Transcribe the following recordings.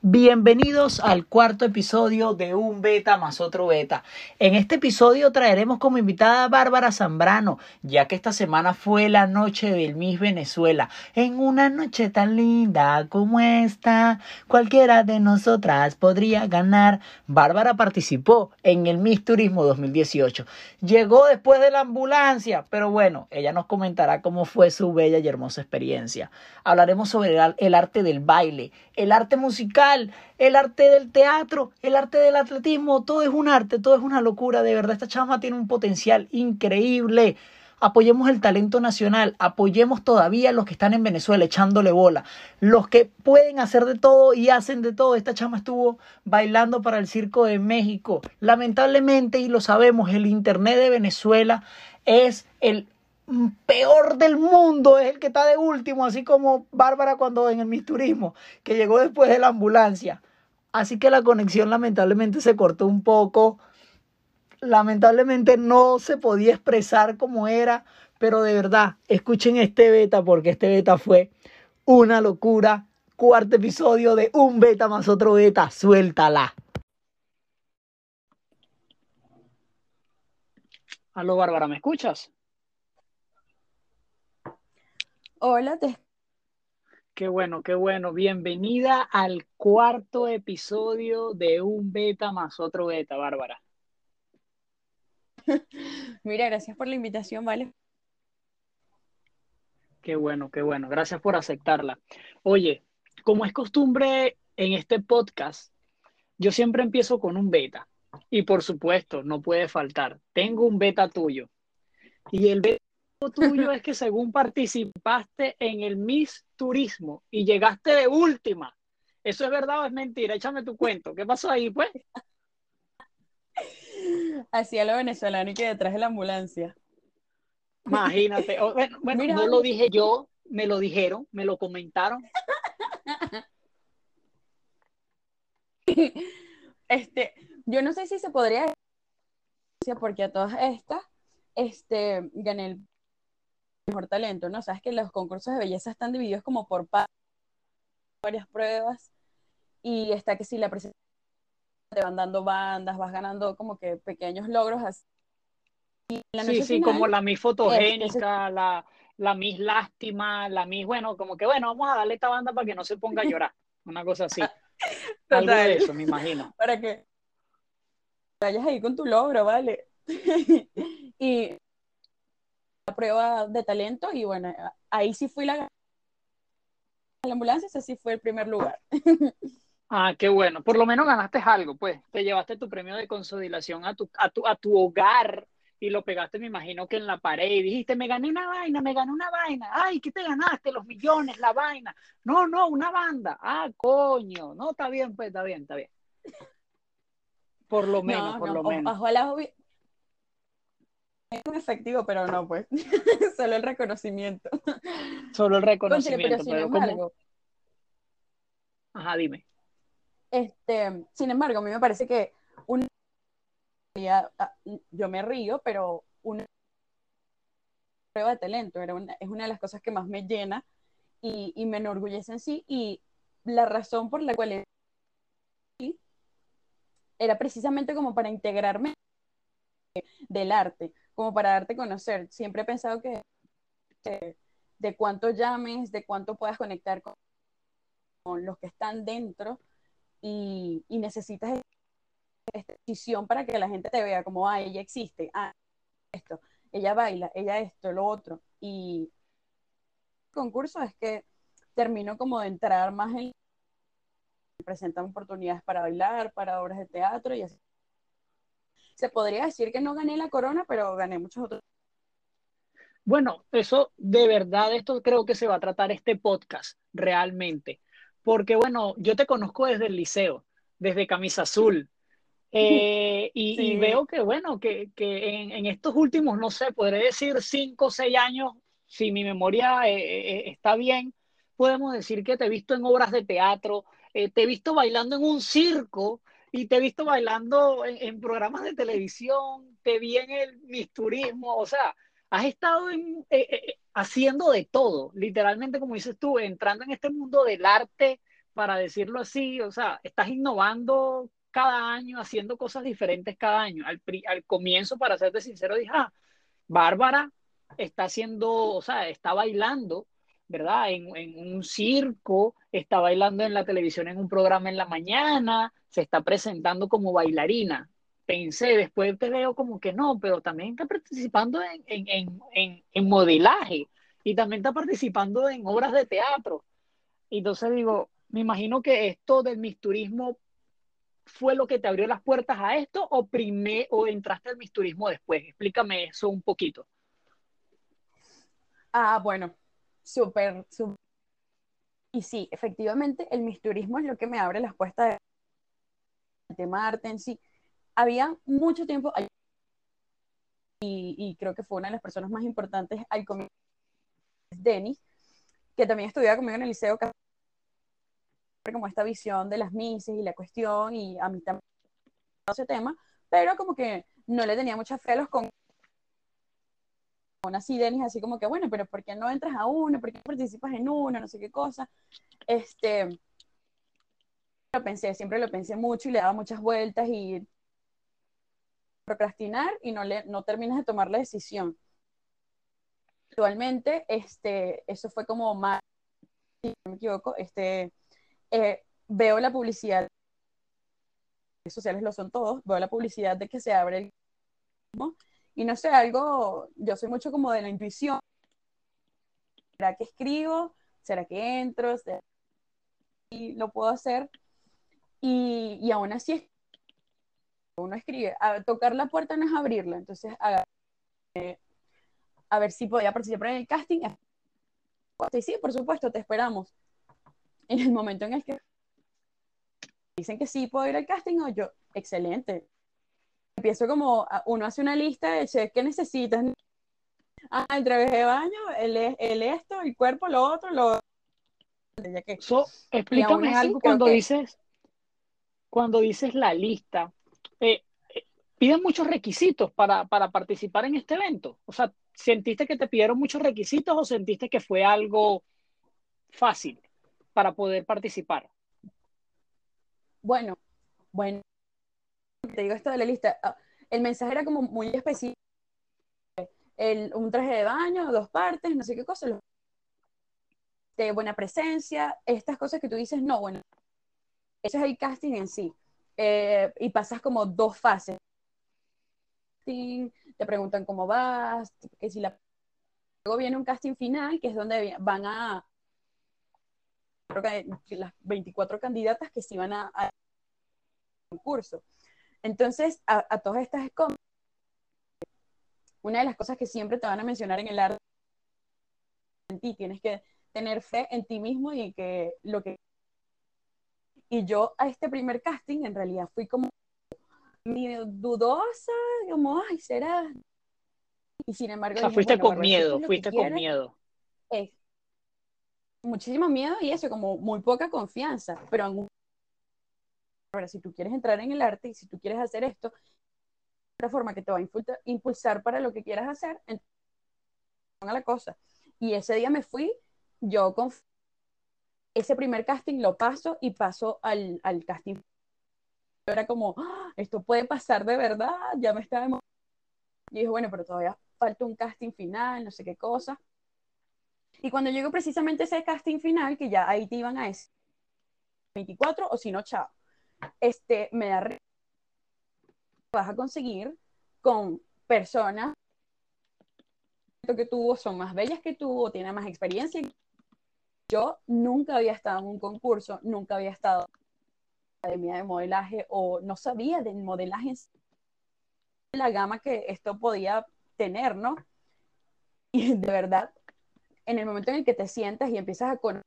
Bienvenidos al cuarto episodio de Un Beta más otro Beta. En este episodio traeremos como invitada a Bárbara Zambrano, ya que esta semana fue la noche del Miss Venezuela. En una noche tan linda como esta, cualquiera de nosotras podría ganar. Bárbara participó en el Miss Turismo 2018. Llegó después de la ambulancia, pero bueno, ella nos comentará cómo fue su bella y hermosa experiencia. Hablaremos sobre el arte del baile, el arte musical, el arte del teatro, el arte del atletismo, todo es un arte, todo es una locura, de verdad, esta chama tiene un potencial increíble. Apoyemos el talento nacional, apoyemos todavía a los que están en Venezuela echándole bola, los que pueden hacer de todo y hacen de todo. Esta chama estuvo bailando para el Circo de México. Lamentablemente, y lo sabemos, el Internet de Venezuela es el peor del mundo es el que está de último, así como Bárbara cuando en el Miss Turismo, que llegó después de la ambulancia. Así que la conexión lamentablemente se cortó un poco. Lamentablemente no se podía expresar como era, pero de verdad, escuchen este beta porque este beta fue una locura. Cuarto episodio de un beta más otro beta, suéltala. Aló Bárbara, ¿me escuchas? Hola, te... Qué bueno, qué bueno. Bienvenida al cuarto episodio de Un Beta más otro Beta, Bárbara. Mira, gracias por la invitación, ¿vale? Qué bueno, qué bueno. Gracias por aceptarla. Oye, como es costumbre en este podcast, yo siempre empiezo con un beta. Y por supuesto, no puede faltar. Tengo un beta tuyo. Y el beta tuyo es que según participaste en el Miss Turismo y llegaste de última. ¿Eso es verdad o es mentira? Échame tu cuento. ¿Qué pasó ahí, pues? Hacía lo venezolano y que detrás de la ambulancia. Imagínate. bueno, no lo dije yo, me lo dijeron, me lo comentaron. Este, yo no sé si se podría porque a todas estas, este, gané el mejor talento, ¿no? Sabes que los concursos de belleza están divididos como por varias pruebas y está que si la presentación te van dando bandas, vas ganando como que pequeños logros así. sí, sí, como la mis fotogénica, la, la mis lástima, la mis, bueno, como que bueno, vamos a darle esta banda para que no se ponga a llorar, una cosa así. Algo de eso, me imagino. Para que vayas ahí con tu logro, ¿vale? y prueba de talento y bueno, ahí sí fui la, la ambulancia, ese sí fue el primer lugar. Ah, qué bueno. Por lo menos ganaste algo, pues. Te llevaste tu premio de consolidación a tu, a tu, a tu hogar y lo pegaste, me imagino que en la pared y dijiste, me gané una vaina, me gané una vaina. Ay, ¿qué te ganaste? Los millones, la vaina. No, no, una banda. Ah, coño. No, está bien, pues, está bien, está bien. Por lo menos, por lo menos. Ojalá, es un efectivo, pero no, pues. Solo el reconocimiento. Solo el reconocimiento. pero, Ajá, dime. Este, sin embargo, a mí me parece que un ah, yo me río, pero una prueba de talento era es una de las cosas que más me llena y, y, me enorgullece en sí. Y la razón por la cual era precisamente como para integrarme del arte como para darte conocer. Siempre he pensado que de cuánto llames, de cuánto puedas conectar con, los que están dentro y, necesitas esta decisión para que la gente te vea como, ah, ella existe, ah, esto, ella baila, ella esto, lo otro. Y el concurso es que termino como de entrar más en presentan oportunidades para bailar, para obras de teatro y así se podría decir que no gané la corona, pero gané muchos otros. Bueno, eso de verdad, esto creo que se va a tratar este podcast realmente. Porque bueno, yo te conozco desde el liceo, desde Camisa Azul. Eh, y, veo que bueno, que, en, estos últimos, no sé, podré decir cinco o seis años, si mi memoria eh, eh, está bien, podemos decir que te he visto en obras de teatro, te he visto bailando en un circo, y te he visto bailando en, programas de televisión, te vi en el misturismo, o sea, has estado en, eh, eh, haciendo de todo, literalmente como dices tú, entrando en este mundo del arte para decirlo así, o sea, estás innovando cada año, haciendo cosas diferentes cada año. Al, al comienzo, para serte sincero, dije, ah, Bárbara está haciendo, o sea, está bailando, ¿verdad? En, en, un circo, está bailando en la televisión en un programa en la mañana, se está presentando como bailarina. Pensé, después te veo como que no, pero también está participando en, en, en, en modelaje y también está participando en obras de teatro. Y entonces digo, me imagino que esto del misturismo fue lo que te abrió las puertas a esto o o entraste al misturismo después. Explícame eso un poquito. Ah, bueno, súper, súper. Y sí, efectivamente, el misturismo es lo que me abre las puertas de tema arte en sí. Había mucho tiempo y, y, creo que fue una de las personas más importantes al comienzo, Denis, que también estudiaba conmigo en el liceo como esta visión de las mises y la cuestión, y a mí también ese tema, pero como que no le tenía mucha fe los con así Denis así como que bueno pero ¿por qué no entras a uno? ¿por qué participas en uno? no sé qué cosa este lo pensé siempre lo pensé mucho y le daba muchas vueltas y procrastinar y no le no terminas de tomar la decisión actualmente este eso fue como más si no me equivoco este eh, veo la publicidad, redes sociales lo son todos, veo la publicidad de que se abre el y no sé, algo, yo soy mucho como de la intuición. ¿Será que escribo? ¿Será que entro? Y lo puedo hacer. Y, y aún así, uno escribe, a tocar la puerta no es abrirla, entonces a, eh, a ver si podía participar en el casting. Sí, sí, por supuesto, te esperamos en el momento en el que dicen que sí puedo ir al casting, o yo, excelente. Empiezo como, uno hace una lista de che, ¿qué necesitas? Ah, el traje de baño, el, el esto, el cuerpo, lo otro, lo ya que, so, explícame algo cuando dices cuando dices la lista. Eh, eh, ¿Piden muchos requisitos para, para participar en este evento? O sea, ¿sentiste que te pidieron muchos requisitos o sentiste que fue algo fácil? para poder participar? Bueno, bueno, te digo esto de la lista. Ah, el mensaje era como muy específico. El, un traje de baño, dos partes, no sé qué cosa, de buena presencia, estas cosas que tú dices, no, bueno, ese es el casting en sí. Eh, y pasas como dos fases. Te preguntan cómo vas, que si la... Luego viene un casting final, que es donde van a las 24 candidatas que se iban a, a concurso. Entonces, a, todas estas una de las cosas que siempre te van a mencionar en el arte, en ti, tienes que tener fe en ti mismo y que lo que... Y yo a este primer casting en realidad fui como dudosa, como, ay, será. Y sin embargo... O sea, fuiste con miedo, fuiste con miedo muchísimo miedo y eso, como muy poca confianza, pero ahora si tú quieres entrar en el arte y si tú quieres hacer esto, la forma que te va a impulsar para lo que quieras hacer, a la cosa. Y ese día me fui, yo con ese primer casting lo paso y paso al, al casting. Era como, ¡Ah! esto puede pasar de verdad, ya me estaba Y dije, bueno, pero todavía falta un casting final, no sé qué cosa. Y cuando llegó precisamente ese casting final, que ya ahí te iban a decir 24 o si no, chao, este, me da vas a conseguir con personas que tú son más bellas que tú o tienen más experiencia. Yo nunca había estado en un concurso, nunca había estado en la academia de modelaje o no sabía del modelaje en la gama que esto podía tener, ¿no? Y de verdad en el momento en el que te sientas y empiezas a conocer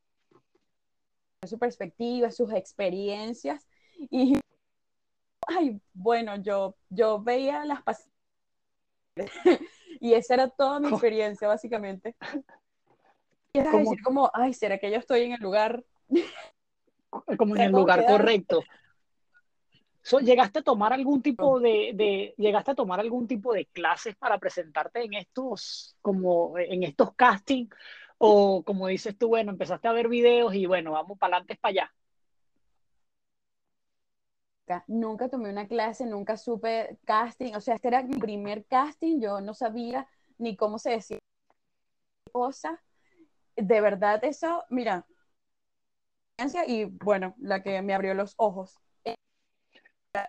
su perspectiva, sus experiencias, y, ay, bueno, yo, yo veía las pasadas, y esa era toda mi experiencia, básicamente. Y es decir como, ay, ¿será que yo estoy en el lugar? Como en el lugar correcto. ¿Llegaste a tomar algún tipo de, de, llegaste a tomar algún tipo de clases para presentarte en estos, como en estos castings? O como dices tú, bueno, empezaste a ver videos y bueno, vamos para adelante, para allá. nunca tomé una clase, nunca supe casting, o sea, este era mi primer casting, yo no sabía ni cómo se decía cosas. De verdad, eso, mira, y bueno, la que me abrió los ojos.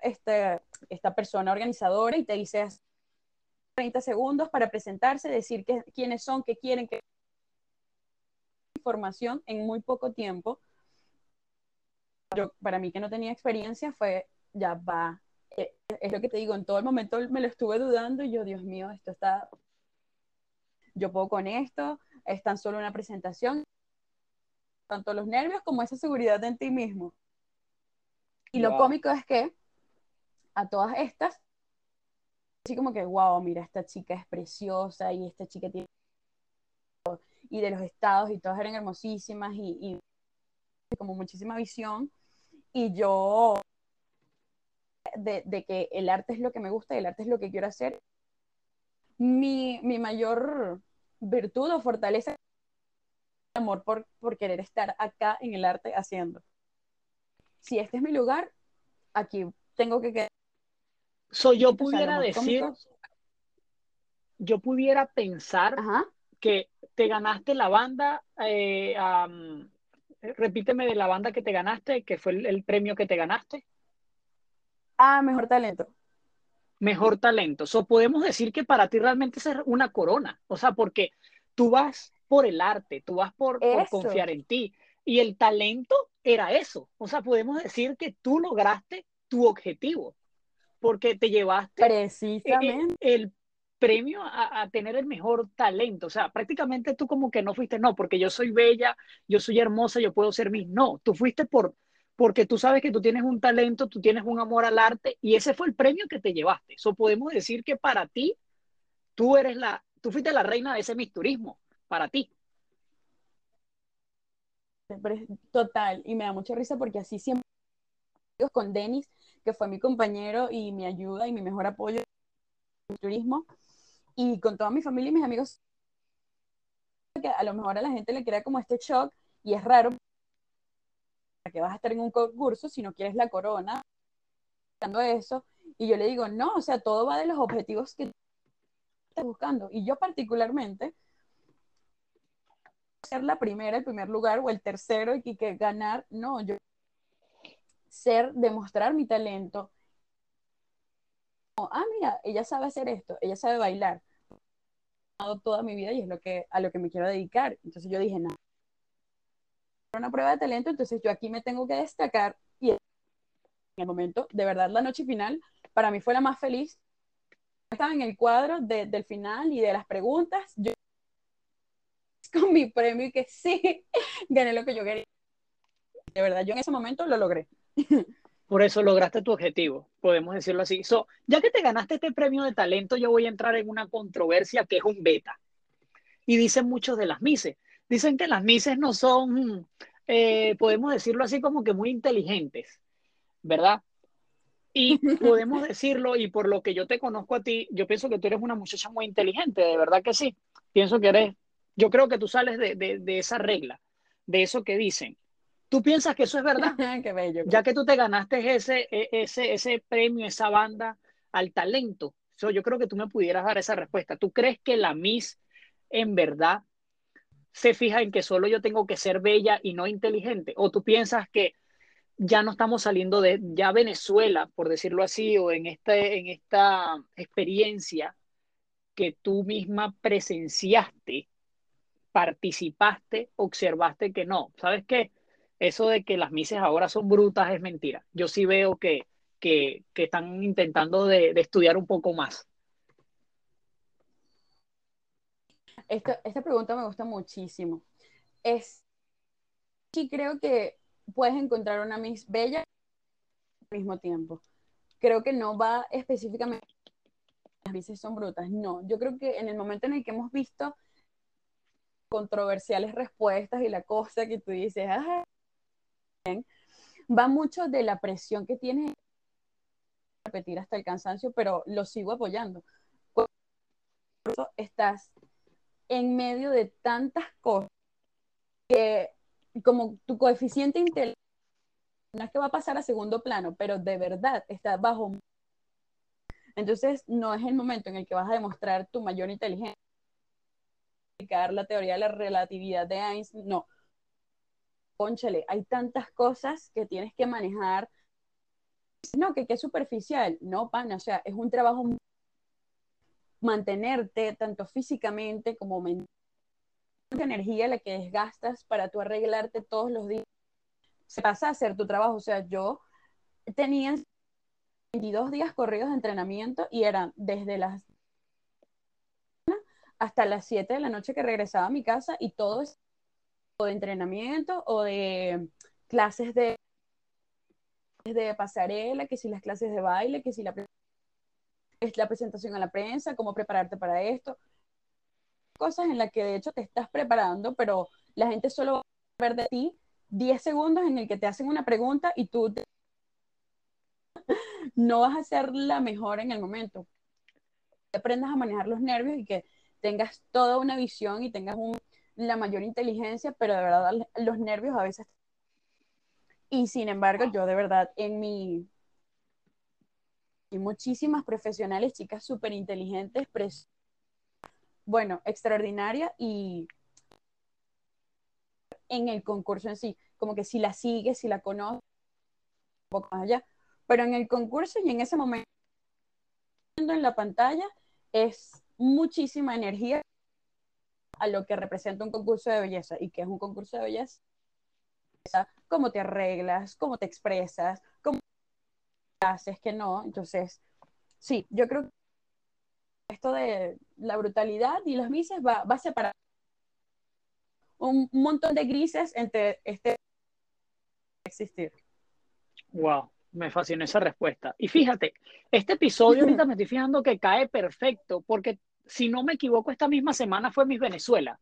Este, esta persona organizadora y te dice 30 segundos para presentarse, decir que, quiénes son, qué quieren, qué información en muy poco tiempo. Yo, para mí que no tenía experiencia fue, ya va, eh, es lo que te digo, en todo el momento me lo estuve dudando y yo, Dios mío, esto está, yo puedo con esto, es tan solo una presentación, tanto los nervios como esa seguridad en ti mismo. Y lo cómico es que a todas estas, así como que, wow, mira, esta chica es preciosa y esta chica tiene... Y de los estados y todas eran hermosísimas y, y como muchísima visión. Y yo, de, de, que el arte es lo que me gusta y el arte es lo que quiero hacer, mi, mi mayor virtud o fortaleza amor por, por querer estar acá en el arte haciendo. Si este es mi lugar, aquí tengo que quedar. So, yo pudiera decir, yo pudiera pensar que te ganaste la banda, eh, repíteme de la banda que te ganaste, que fue el, premio que te ganaste. Ah, mejor talento. Mejor talento. So, podemos decir que para ti realmente es una corona. O sea, porque tú vas por el arte, tú vas por, por, confiar en ti. Y el talento era eso. O sea, podemos decir que tú lograste tu objetivo porque te llevaste Precisamente. El, premio a, tener el mejor talento. O sea, prácticamente tú como que no fuiste, no, porque yo soy bella, yo soy hermosa, yo puedo ser mi. No, tú fuiste por, porque tú sabes que tú tienes un talento, tú tienes un amor al arte y ese fue el premio que te llevaste. Eso podemos decir que para ti, tú eres la, tú fuiste la reina de ese misturismo, para ti. Total, y me da mucha risa porque así siempre con Denis que fue mi compañero y mi ayuda y mi mejor apoyo en el turismo, y con toda mi familia y mis amigos, que a lo mejor a la gente le crea como este shock, y es raro que vas a estar en un concurso si no quieres la corona, eso, y yo le digo, no, o sea, todo va de los objetivos que estás buscando, y yo particularmente, ser la primera, el primer lugar o el tercero y que ganar, no, yo ser, demostrar mi talento. ah, mira, ella sabe hacer esto, ella sabe bailar. Toda mi vida y es lo que, a lo que me quiero dedicar. Entonces yo dije, no, una prueba de talento, entonces yo aquí me tengo que destacar. Y en el momento, de verdad, la noche final, para mí fue la más feliz. Estaba en el cuadro del final y de las preguntas. Yo con mi premio y que sí, gané lo que yo quería. De verdad, yo en ese momento lo logré. Por eso lograste tu objetivo, podemos decirlo así. So, ya que te ganaste este premio de talento, yo voy a entrar en una controversia que es un beta. Y dicen muchos de las Mises. Dicen que las Mises no son, eh, podemos decirlo así, como que muy inteligentes, ¿verdad? Y podemos decirlo, y por lo que yo te conozco a ti, yo pienso que tú eres una muchacha muy inteligente, de verdad que sí. Pienso que eres, yo creo que tú sales de, de, de esa regla, de eso que dicen. ¿Tú piensas que eso es verdad? Qué bello. Ya que tú te ganaste ese, e, ese, ese premio, esa banda al talento, yo creo que tú me pudieras dar esa respuesta. ¿Tú crees que la Miss en verdad se fija en que solo yo tengo que ser bella y no inteligente? ¿O tú piensas que ya no estamos saliendo de ya Venezuela, por decirlo así, o en, este, en esta experiencia que tú misma presenciaste, participaste, observaste que no? ¿Sabes qué? eso de que las mises ahora son brutas es mentira. Yo sí veo que, que, que están intentando de, de, estudiar un poco más. Esta, esta pregunta me gusta muchísimo. Es, sí creo que puedes encontrar una Miss bella al mismo tiempo. Creo que no va específicamente las mises son brutas, no. Yo creo que en el momento en el que hemos visto controversiales respuestas y la cosa que tú dices, ah, va mucho de la presión que tiene repetir hasta el cansancio, pero lo sigo apoyando. Estás en medio de tantas cosas que como tu coeficiente intelectual no es que va a pasar a segundo plano, pero de verdad está bajo. Entonces, no es el momento en el que vas a demostrar tu mayor inteligencia, la teoría de la relatividad de Einstein, no. Conchale, hay tantas cosas que tienes que manejar. No, que, es superficial. No, pana, o sea, es un trabajo mantenerte tanto físicamente como mentalmente energía la que desgastas para tú arreglarte todos los días. Se pasa a hacer tu trabajo. O sea, yo tenía 22 días corridos de entrenamiento y eran desde las hasta las 7 de la noche que regresaba a mi casa y todo es o de entrenamiento o de clases de de pasarela, que si las clases de baile, que si la, es la presentación a la prensa, cómo prepararte para esto. Cosas en las que de hecho te estás preparando, pero la gente solo va a ver de ti 10 segundos en el que te hacen una pregunta y tú no vas a ser la mejor en el momento. Aprendas a manejar los nervios y que tengas toda una visión y tengas la mayor inteligencia, pero de verdad los nervios a veces... Y sin embargo, yo de verdad en mi... Hay muchísimas profesionales, chicas súper inteligentes, bueno, extraordinaria y en el concurso en sí, como que si la sigues, si la conoces, un poco más allá, pero en el concurso y en ese momento en la pantalla es muchísima energía a lo que representa un concurso de belleza. Y que es un concurso de belleza, cómo te arreglas, cómo te expresas, cómo haces que no, entonces sí, yo creo que esto de la brutalidad y los grises va, va a separar un montón de grises entre este existir. Wow, me fascinó esa respuesta. Y fíjate, este episodio ahorita me estoy fijando que cae perfecto, porque si no me equivoco, esta misma semana fue Miss Venezuela,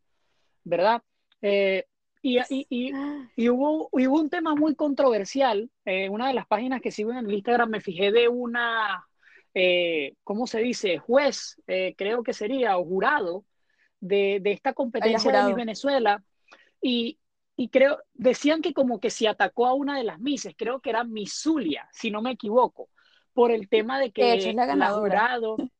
¿verdad? Eh, y, y, y, hubo, hubo, un tema muy controversial. En eh, una de las páginas que sigo en el Instagram me fijé de una, eh, ¿cómo se dice? Juez, creo que sería, o jurado de, de esta competencia de Miss Venezuela. Y, y creo, decían que como que si atacó a una de las Misses, creo que era Misulia, si no me equivoco, por el tema de que es la, ganadora.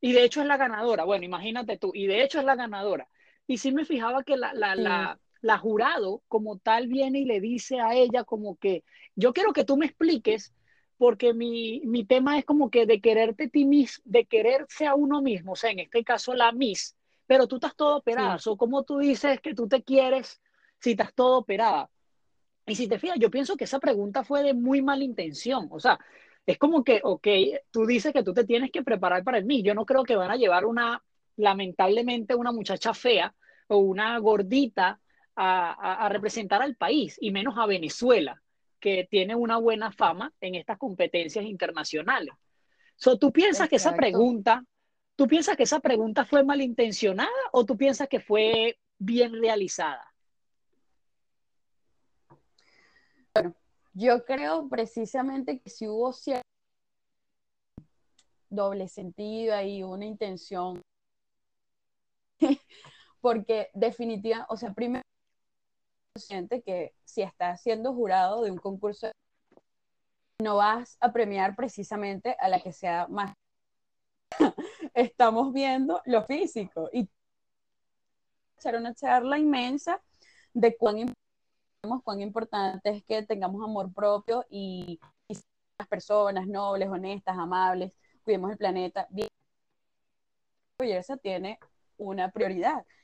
y de hecho es la ganadora, bueno, imagínate tú, y de hecho es la ganadora. Y sí me fijaba que la, la, la, la jurado como tal viene y le dice a ella como que, yo quiero que tú me expliques, porque mi, mi tema es como que de quererte ti mismo, de quererse a uno mismo, o sea, en este caso la Miss, pero tú estás todo operada, o como tú dices que tú te quieres si estás todo operada. Y si te fijas, yo pienso que esa pregunta fue de muy mala intención. O sea, es como que, ok, tú dices que tú te tienes que preparar para el mí. Yo no creo que van a llevar una, lamentablemente, una muchacha fea o una gordita a, a, representar al país, y menos a Venezuela, que tiene una buena fama en estas competencias internacionales. So, ¿Tú piensas que esa pregunta, tú piensas que esa pregunta fue malintencionada o tú piensas que fue bien realizada? Yo creo precisamente que si hubo cierto doble sentido y una intención, porque definitivamente, o sea, primero, siente que si estás siendo jurado de un concurso, no vas a premiar precisamente a la que sea más. Estamos viendo lo físico y hacer una charla inmensa de cuán cuán importante es que tengamos amor propio y, las personas nobles, honestas, amables, cuidemos el planeta. Belleza tiene una prioridad y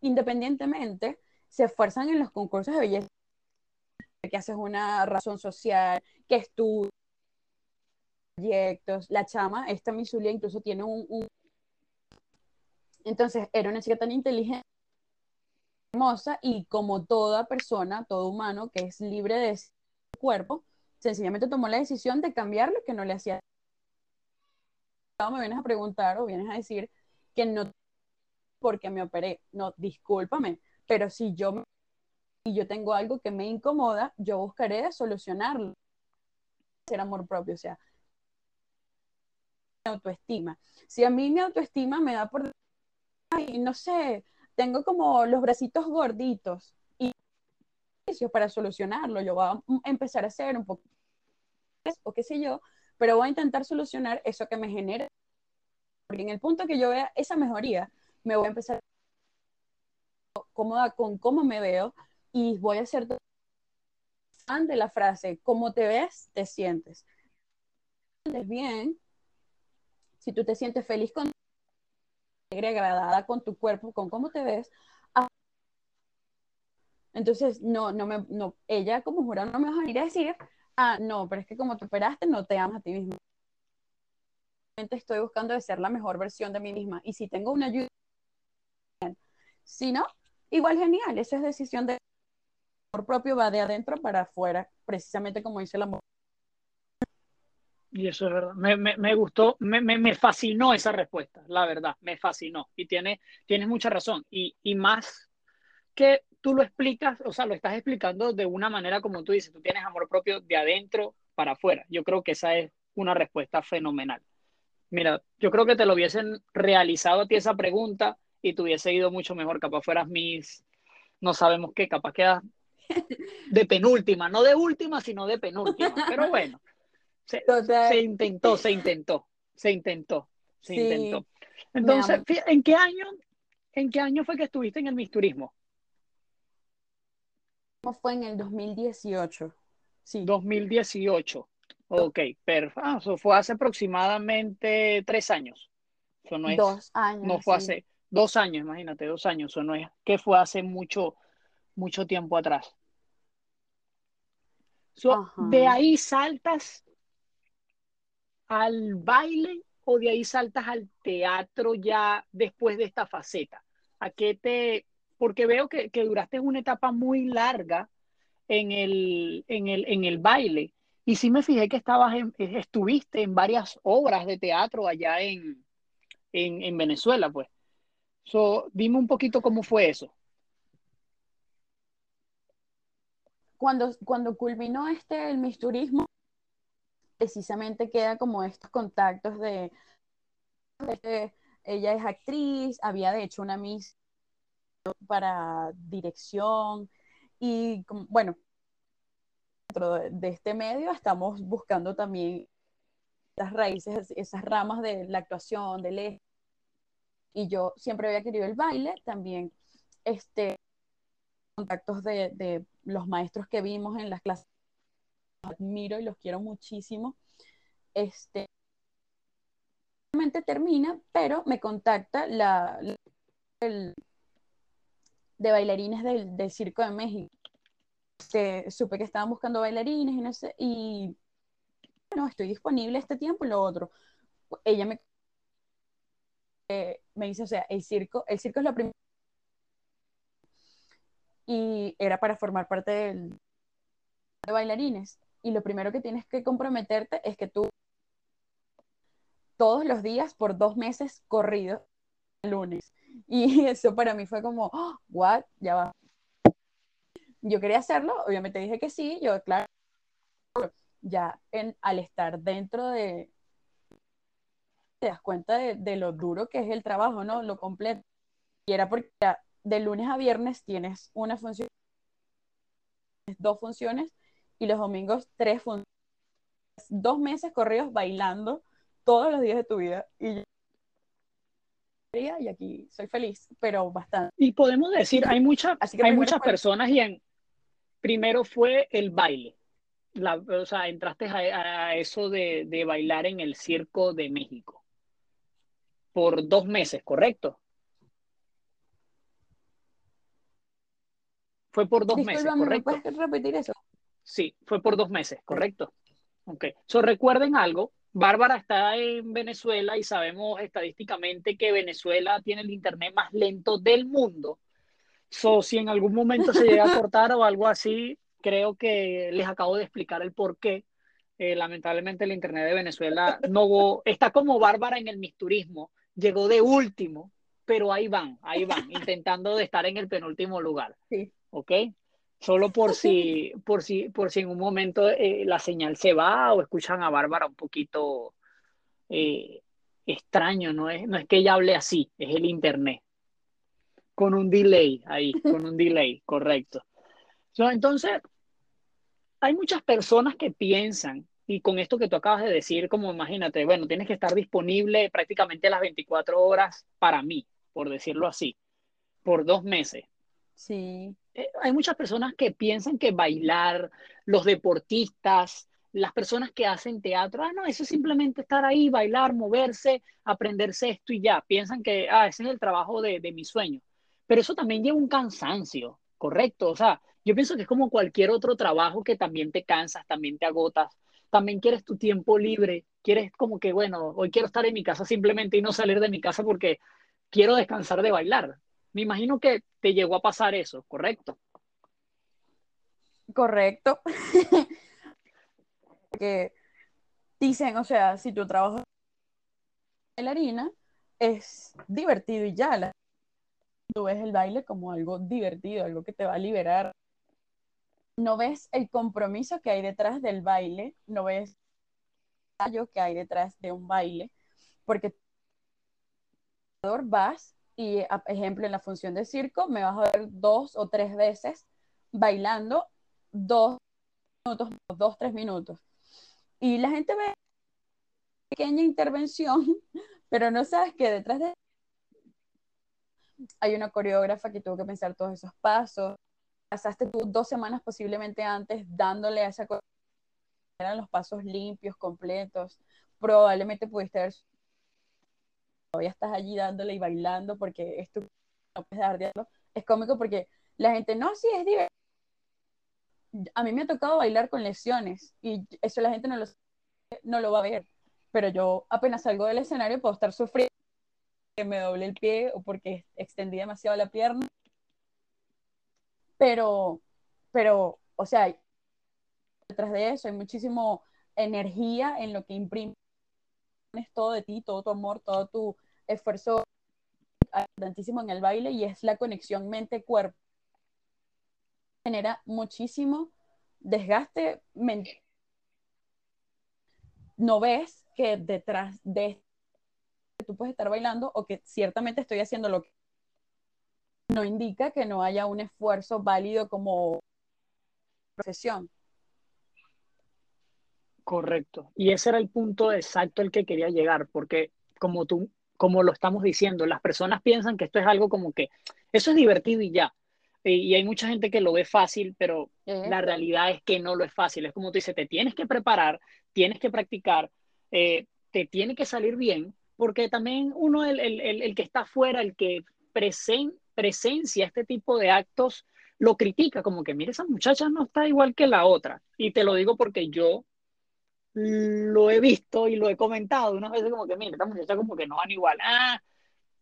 independientemente se esfuerzan en los concursos de belleza que haces una razón social, que estudias proyectos. La chama, esta Misulia incluso tiene un. Entonces, era una chica tan inteligente hermosa y como toda persona, todo humano que es libre de su cuerpo, sencillamente tomó la decisión de cambiar lo que no le hacía. Me vienes a preguntar o vienes a decir que no porque me operé. No, discúlpame, pero si yo y yo tengo algo que me incomoda, yo buscaré solucionarlo. Ser amor propio, o sea, autoestima. Si a mí mi autoestima me da por ay, no sé, tengo como los bracitos gorditos y para solucionarlo. Yo voy a empezar a hacer un poco o qué sé yo, pero voy a intentar solucionar eso que me genera. Porque en el punto que yo vea esa mejoría, me voy a empezar cómoda con cómo me veo y voy a ser fan de la frase, cómo te ves, te sientes. Bien, si tú te sientes feliz con agradada con tu cuerpo, con cómo te ves, ah, entonces no, no me, no, ella como jurado no me va a ir a decir, ah, no, pero es que como te operaste no te amas a ti misma. Estoy buscando de ser la mejor versión de mí misma y si tengo una ayuda, si no, igual genial, eso es decisión de amor propio, va de adentro para afuera, precisamente como dice el amor. Y eso es verdad. Me, me, me gustó, me, me, fascinó esa respuesta, la verdad, me fascinó. Y tiene, tienes mucha razón. Y, y más que tú lo explicas, o sea, lo estás explicando de una manera como tú dices, tú tienes amor propio de adentro para afuera. Yo creo que esa es una respuesta fenomenal. Mira, yo creo que te lo hubiesen realizado a ti esa pregunta y te hubiese ido mucho mejor. Capaz fueras mis, no sabemos qué, capaz quedas de penúltima, no de última, sino de penúltima. Pero bueno, se, intentó, se intentó, se intentó, se intentó. Entonces, ¿en qué año, en qué año fue que estuviste en el misturismo? Fue en el 2018. Sí. 2018. Ok, perfecto. Ah, eso fue hace aproximadamente tres años. Eso no es, dos años. No fue hace dos años, imagínate, dos años. Eso no es que fue hace mucho, mucho tiempo atrás. de ahí saltas al baile o de ahí saltas al teatro ya después de esta faceta? ¿A qué te, porque veo que, que duraste una etapa muy larga en el, en el, en el baile. Y sí me fijé que estabas estuviste en varias obras de teatro allá en, en, en Venezuela, pues. So, dime un poquito cómo fue eso. Cuando, cuando culminó este el misturismo, precisamente queda como estos contactos de, ella es actriz, había de hecho una miss para dirección y bueno, dentro de este medio estamos buscando también las raíces, esas ramas de la actuación, del eje. Y yo siempre había querido el baile, también este, contactos de, de los maestros que vimos en las clases admiro y los quiero muchísimo. Este, termina, pero me contacta la, el, de bailarines del, del, Circo de México. Este, supe que estaban buscando bailarines y no sé, y bueno, estoy disponible este tiempo y lo otro. Ella me, eh, me dice, o sea, el circo, el circo es lo primero. Y era para formar parte del, de bailarines y lo primero que tienes que comprometerte es que tú todos los días por dos meses corrido lunes. Y eso para mí fue como, oh, what, ya va. Yo quería hacerlo, obviamente dije que sí, yo claro, ya en, al estar dentro de, te das cuenta de, de, lo duro que es el trabajo, ¿no? Lo completo. Y era porque de lunes a viernes tienes una función, dos funciones y los domingos tres funciones. Dos meses corridos bailando todos los días de tu vida. Y y aquí soy feliz, pero bastante. Y podemos decir, hay, mucha, hay muchas personas y en, primero fue el baile. La, o sea, entraste a, eso de, de, bailar en el Circo de México por dos meses, ¿correcto? Fue por dos meses, ¿correcto? ¿Puedes repetir eso? Sí, fue por dos meses, correcto. Ok. So, recuerden algo, Bárbara está en Venezuela y sabemos estadísticamente que Venezuela tiene el internet más lento del mundo. So, si en algún momento se llega a cortar o algo así, creo que les acabo de explicar el por qué. Eh, lamentablemente el internet de Venezuela no está como Bárbara en el misturismo, llegó de último, pero ahí van, ahí van, intentando de estar en el penúltimo lugar. Sí. ¿Ok? solo por si, por si, por si en un momento eh, la señal se va o escuchan a Bárbara un poquito eh, extraño, no es, no es que ella hable así, es el internet. Con un delay ahí, con un delay, correcto. entonces, hay muchas personas que piensan, y con esto que tú acabas de decir, como imagínate, bueno, tienes que estar disponible prácticamente las 24 horas para mí, por decirlo así, por dos meses. Sí. Eh, hay muchas personas que piensan que bailar, los deportistas, las personas que hacen teatro, ah, no, eso es simplemente estar ahí, bailar, moverse, aprenderse esto y ya. Piensan que, ah, ese es el trabajo de, de mi sueño. Pero eso también lleva un cansancio, ¿correcto? O sea, yo pienso que es como cualquier otro trabajo que también te cansas, también te agotas, también quieres tu tiempo libre, quieres como que, bueno, hoy quiero estar en mi casa simplemente y no salir de mi casa porque quiero descansar de bailar. Me imagino que te llegó a pasar eso, ¿correcto? Correcto. que dicen, o sea, si tu trabajo bailarina, es divertido y ya. La... Tú ves el baile como algo divertido, algo que te va a liberar. No ves el compromiso que hay detrás del baile, no ves el que hay detrás de un baile, porque vas y, por ejemplo, en la función de circo me vas a ver dos o tres veces bailando dos minutos, dos, tres minutos. Y la gente ve pequeña intervención, pero no sabes que detrás de hay una coreógrafa que tuvo que pensar todos esos pasos. Pasaste tú dos semanas posiblemente antes dándole a esa eran los pasos limpios, completos. Probablemente pudiste haber todavía estás allí dándole y bailando porque esto no puedes dar Es cómico porque la gente, no, sí, es divertido. A mí me ha tocado bailar con lesiones y eso la gente no lo, no lo va a ver. Pero yo apenas salgo del escenario puedo estar sufriendo que me doble el pie o porque extendí demasiado la pierna. Pero, pero, o sea, detrás de eso hay muchísimo energía en lo que imprime todo de ti, todo tu amor, todo tu esfuerzo importantísimo en el baile y es la conexión mente-cuerpo. Genera muchísimo desgaste mental. No ves que detrás de tú puedes estar bailando o que ciertamente estoy haciendo lo que no indica que no haya un esfuerzo válido como profesión. Correcto. Y ese era el punto exacto al que quería llegar, porque como tú, como lo estamos diciendo, las personas piensan que esto es algo como que eso es divertido y ya. Y, hay mucha gente que lo ve fácil, pero la realidad es que no lo es fácil. Es como tú dices, te tienes que preparar, tienes que practicar, eh, te tiene que salir bien, porque también uno, el, el, el, que está afuera, el que presen, presencia este tipo de actos, lo critica como que, mire, esa muchacha no está igual que la otra. Y te lo digo porque yo lo he visto y lo he comentado unas veces como que, mira, esta muchacha como que no van igual, ah,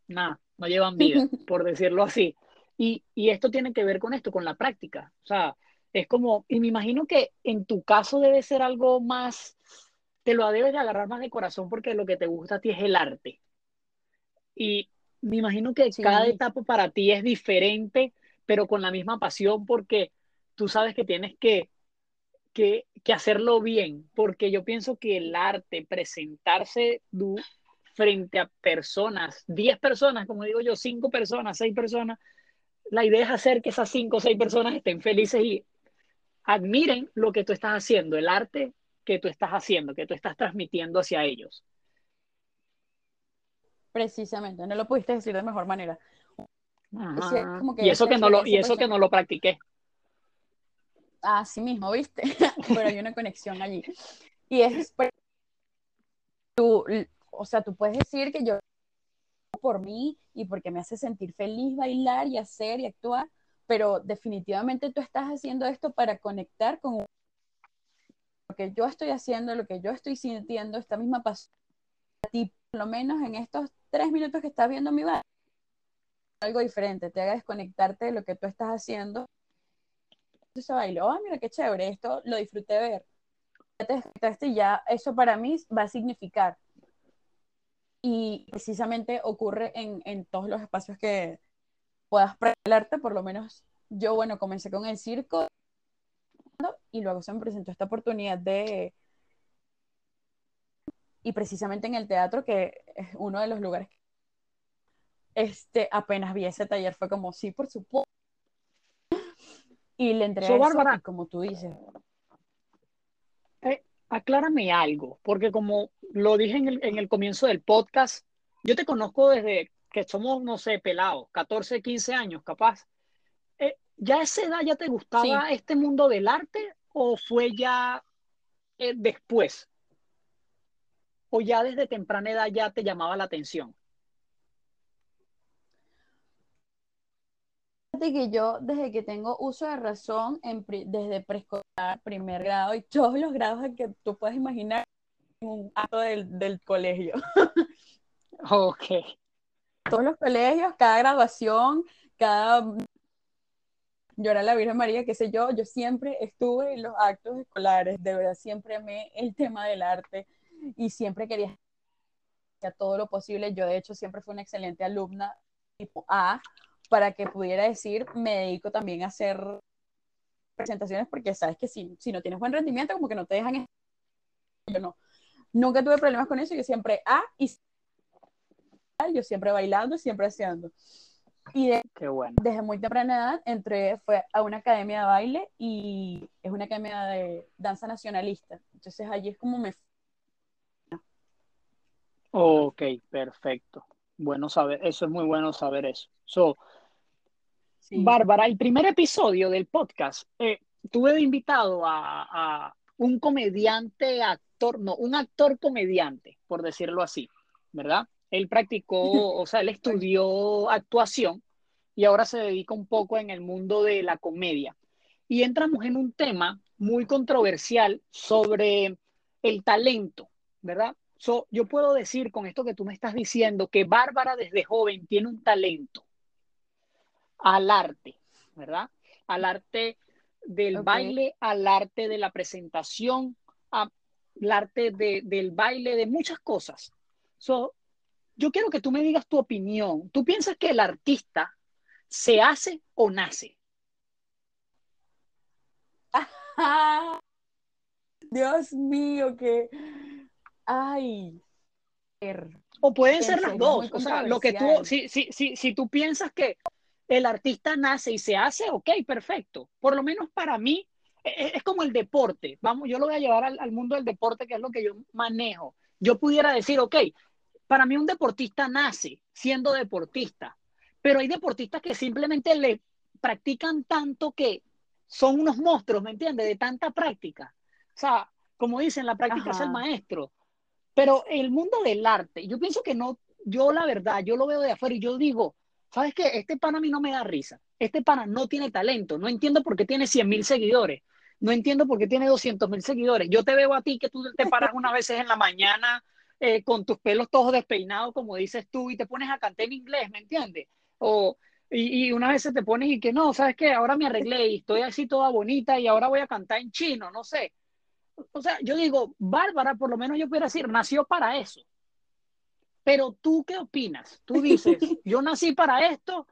nada, no llevan vida, por decirlo así. Y, y esto tiene que ver con esto, con la práctica. O sea, es como, y me imagino que en tu caso debe ser algo más, te lo debes de agarrar más de corazón porque lo que te gusta a ti es el arte. Y me imagino que cada etapa para ti es diferente, pero con la misma pasión porque tú sabes que tienes que que, hacerlo bien, porque yo pienso que el arte, presentarse frente a personas, 10 personas, como digo yo, 5 personas, 6 personas, la idea es hacer que esas 5 o 6 personas estén felices y admiren lo que tú estás haciendo, el arte que tú estás haciendo, que tú estás transmitiendo hacia ellos. Precisamente, no lo pudiste decir de mejor manera. y eso que no lo, y eso que no lo practiqué así mismo, ¿viste? Pero hay una conexión allí. Y es, tú, o sea, tú puedes decir que yo por mí y porque me hace sentir feliz bailar y hacer y actuar, pero definitivamente tú estás haciendo esto para conectar con lo que yo estoy haciendo, lo que yo estoy sintiendo, esta misma pasión. A ti, por lo menos en estos tres minutos que estás viendo mi baile, algo diferente, te haga desconectarte de lo que tú estás haciendo ese baile, oh, mira qué chévere, esto lo disfruté ver. Y ya eso para mí va a significar. Y precisamente ocurre en, en todos los espacios que puedas prepararte, por lo menos yo, bueno, comencé con el circo y luego se me presentó esta oportunidad de... Y precisamente en el teatro, que es uno de los lugares que este, apenas vi ese taller, fue como, sí, por supuesto y le So, eso, Bárbara. como tú dices. Eh, aclárame algo, porque como lo dije en el, en el comienzo del podcast, yo te conozco desde que somos, no sé, pelados, 14, 15 años, capaz. Eh, ¿ya a esa edad ya te gustaba este mundo del arte o fue ya eh, después? ¿O ya desde temprana edad ya te llamaba la atención? Fíjate que yo, desde que tengo uso de razón, en desde preescolar, primer grado y todos los grados que tú puedes imaginar en un acto del, del colegio. Ok. Todos los colegios, cada graduación, cada... Era la Virgen María, qué sé yo, yo siempre estuve en los actos escolares, de verdad, siempre amé el tema del arte y siempre quería hacer todo lo posible. Yo, de hecho, siempre fui una excelente alumna tipo A, para que pudiera decir, me dedico también a hacer presentaciones, porque sabes que si, si no tienes buen rendimiento, como que no te dejan. Yo no. Nunca tuve problemas con eso, yo siempre A y yo siempre bailando, siempre haciendo. Y de- Qué bueno. desde muy temprana edad entré fue a una academia de baile y es una academia de danza nacionalista. Entonces allí es como me Ok, perfecto. Bueno saber, eso es muy bueno saber eso. So, sí. Bárbara, el primer episodio del podcast, eh, tuve de invitado a, a un comediante, actor, no, un actor comediante, por decirlo así, ¿verdad? Él practicó, o sea, él estudió actuación y ahora se dedica un poco en el mundo de la comedia. Y entramos en un tema muy controversial sobre el talento, ¿verdad? So, yo puedo decir con esto que tú me estás diciendo que Bárbara desde joven tiene un talento al arte, ¿verdad? Al arte del baile, al arte de la presentación, al arte de- del baile, de muchas cosas. So, yo quiero que tú me digas tu opinión. ¿Tú piensas que el artista se hace o nace? Dios mío, que. Ay. Er, O pueden En ser las dos. O sea, lo que tú, si, si, si, si tú piensas que el artista nace y se hace, ok, perfecto. Por lo menos para mí, e- e- es como el deporte. Vamos, yo lo voy a llevar al, al mundo del deporte, que es lo que yo manejo. Yo pudiera decir, ok, para mí un deportista nace siendo deportista, pero hay deportistas que simplemente le practican tanto que son unos monstruos, ¿me entiendes? De tanta práctica. O sea, como dicen, la práctica es el maestro. Pero el mundo del arte, yo pienso que no, yo la verdad, yo lo veo de afuera y yo digo, ¿sabes qué? Este pana a mí no me da risa. Este pana no tiene talento. No entiendo por qué tiene 100 mil seguidores. No entiendo por qué tiene 200 mil seguidores. Yo te veo a ti que tú te paras unas veces en la mañana eh, con tus pelos todos despeinados, como dices tú, y te pones a cantar en inglés, ¿me entiendes? O, y, y unas veces te pones y que no, ¿sabes qué? Ahora me arreglé y estoy así toda bonita y ahora voy a cantar en chino, no sé. O sea, yo digo, Bárbara, por lo menos yo pudiera decir, nació para eso. Pero tú, ¿qué opinas? Tú dices, yo nací para esto,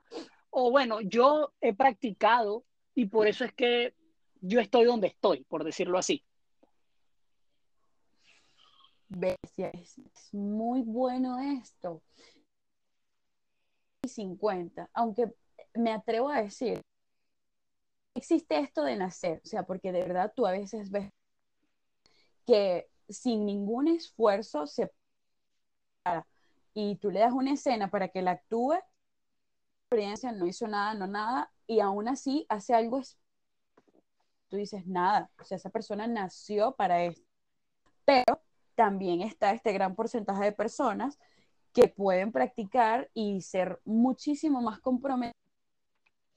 o bueno, yo he practicado y por eso es que yo estoy donde estoy, por decirlo así. bestia, es, es muy bueno esto. Y 50, aunque me atrevo a decir, existe esto de nacer, o sea, porque de verdad tú a veces ves que sin ningún esfuerzo se para y tú le das una escena para que la actúe, experiencia no hizo nada, no nada, y aún así hace algo, tú dices nada, o sea, esa persona nació para esto. Pero también está este gran porcentaje de personas que pueden practicar y ser muchísimo más comprometidos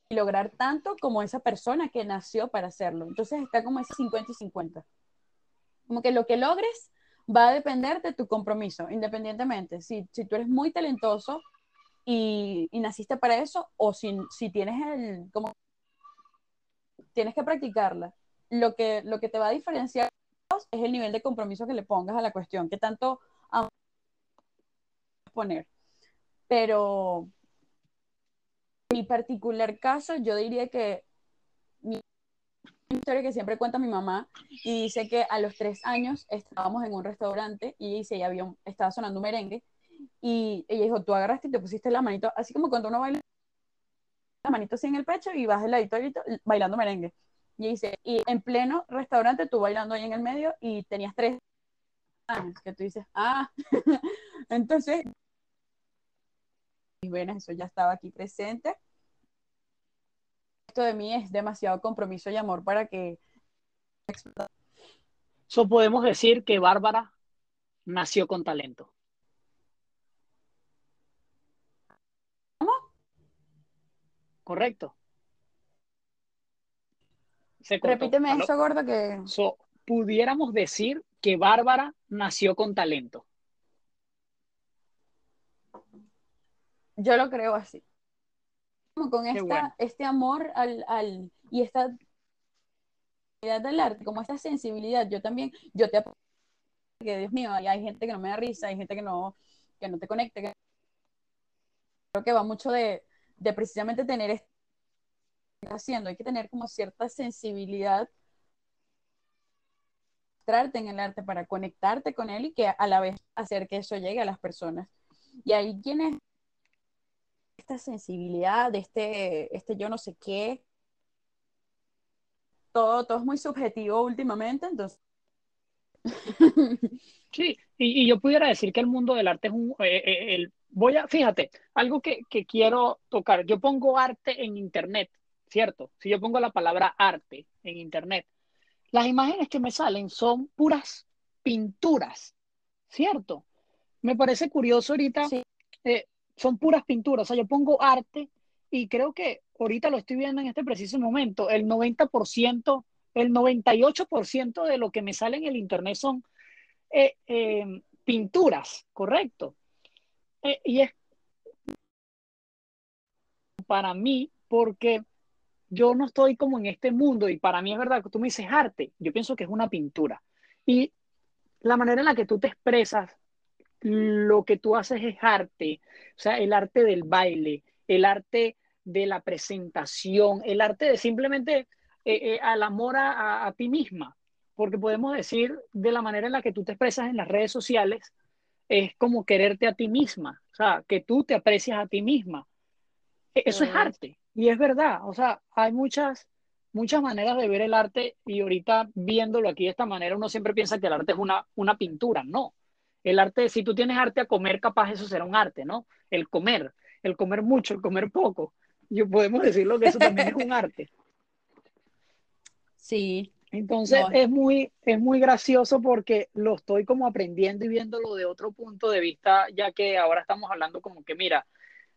y lograr tanto como esa persona que nació para hacerlo. Entonces está como ese 50 y 50. Como que lo que logres va a depender de tu compromiso, independientemente. Si, si tú eres muy talentoso y, y naciste para eso, o si, si tienes el, como tienes que practicarla. Lo que, lo que te va a diferenciar es el nivel de compromiso que le pongas a la cuestión, que tanto am- poner. Pero en mi particular caso, yo diría que una historia que siempre cuenta mi mamá y dice que a los tres años estábamos en un restaurante y dice, ella había un- estaba sonando un merengue y ella dijo, tú agarraste y te pusiste la manito, así como cuando uno baila, la manito así en el pecho y vas de ladito bailando merengue. Y dice, y en pleno restaurante tú bailando ahí en el medio y tenías tres años, que tú dices, ah, entonces, y bueno, eso ya estaba aquí presente. De mí es demasiado compromiso y amor para que... So podemos decir que Bárbara nació con talento. ¿Cómo? Correcto. Repíteme eso, gordo, que... pudiéramos decir que Bárbara nació con talento. Yo lo creo así. Como con esta, este amor al, al, y esta del arte, como esta sensibilidad, yo también, yo te que Dios mío, hay gente que no me da risa, hay gente que no, que no te conecte. Creo que va mucho de, de precisamente tener esto haciendo, hay que tener como cierta sensibilidad en el arte para conectarte con él y que a la vez hacer que eso llegue a las personas. Y ahí tienes esta sensibilidad, de este, este yo no sé qué. Todo, todo es muy subjetivo últimamente, entonces. Sí, y, yo pudiera decir que el mundo del arte es un, eh, eh, el, voy a, fíjate, algo que, que, quiero tocar, yo pongo arte en internet, ¿cierto? Si yo pongo la palabra arte en internet, las imágenes que me salen son puras pinturas, ¿cierto? Me parece curioso ahorita, eh, son puras pinturas, o sea, yo pongo arte y creo que ahorita lo estoy viendo en este preciso momento, el 90%, el 98% de lo que me sale en el internet son eh, eh, pinturas, correcto. y es para mí porque yo no estoy como en este mundo y para mí es verdad que tú me dices arte, yo pienso que es una pintura. Y la manera en la que tú te expresas, lo que tú haces es arte, o sea, el arte del baile, el arte de la presentación, el arte de simplemente eh, eh, al amor a, a ti misma, porque podemos decir de la manera en la que tú te expresas en las redes sociales, es como quererte a ti misma, o sea, que tú te aprecias a ti misma. E, eso es arte. Y es verdad, o sea, hay muchas, muchas maneras de ver el arte y ahorita viéndolo aquí de esta manera, uno siempre piensa que el arte es una, una pintura, no. El arte, si tú tienes arte a comer, capaz eso será un arte, ¿no? El comer, el comer mucho, el comer poco. Yo podemos decirlo que eso también es un arte. Sí. Entonces es, muy, es muy gracioso porque lo estoy como aprendiendo y viéndolo de otro punto de vista, ya que ahora estamos hablando como que, mira,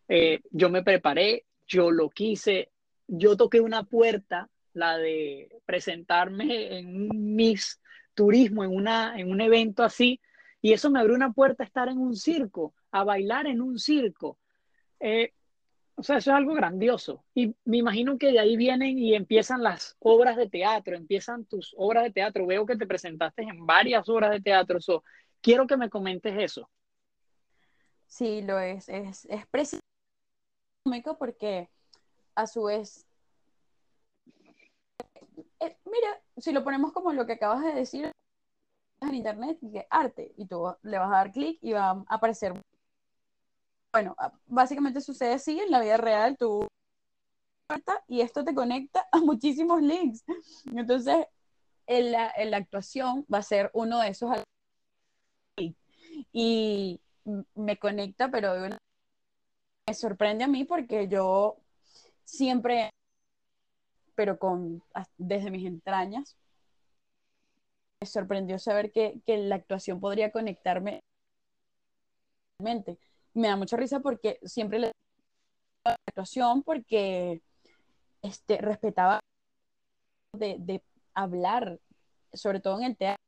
eh, yo me preparé, yo lo quise, yo toqué una puerta, la de presentarme en un Miss Turismo, en, una, en un evento así, y eso me abrió una puerta a estar en un circo, a bailar en un circo. Eh, o sea, eso es algo grandioso. Y me imagino que de ahí vienen y empiezan las obras de teatro, empiezan tus obras de teatro. Veo que te presentaste en varias obras de teatro. So, quiero que me comentes eso. Sí, lo es. Es, es porque a su vez, eh, mira, si lo ponemos como lo que acabas de decir en internet, que arte, y tú le vas a dar clic y va a aparecer. Bueno, básicamente sucede así en la vida real, tú y esto te conecta a muchísimos links. Entonces, en la, en la actuación va a ser uno de esos y me conecta, pero de me sorprende a mí porque yo siempre, pero con desde mis entrañas, me sorprendió saber que, que la actuación podría conectarme. Me da mucha risa porque siempre le la actuación porque este, respetaba de, de hablar, sobre todo en el teatro,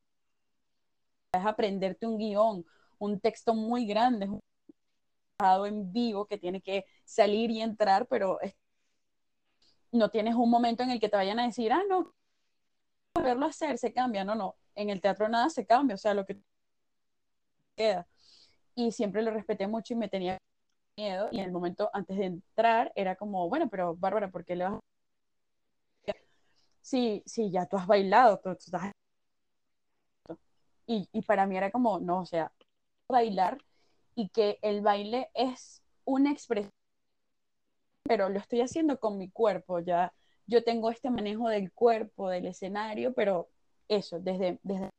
es aprenderte un guion, un texto muy grande, en vivo que tiene que salir y entrar, pero no tienes un momento en el que te vayan a decir, ah, no, verlo hacer, se cambia. No, no, en el teatro nada se cambia, o sea, lo que queda. Y siempre lo respeté mucho y me tenía miedo. Y en el momento antes de entrar era como, bueno, pero Bárbara, ¿por qué le vas a... Sí, sí, ya tú has bailado, tú, estás... Y, y para mí era como, no, o sea, bailar y que el baile es una expresión pero lo estoy haciendo con mi cuerpo, ya yo tengo este manejo del cuerpo, del escenario, pero eso, desde, desde,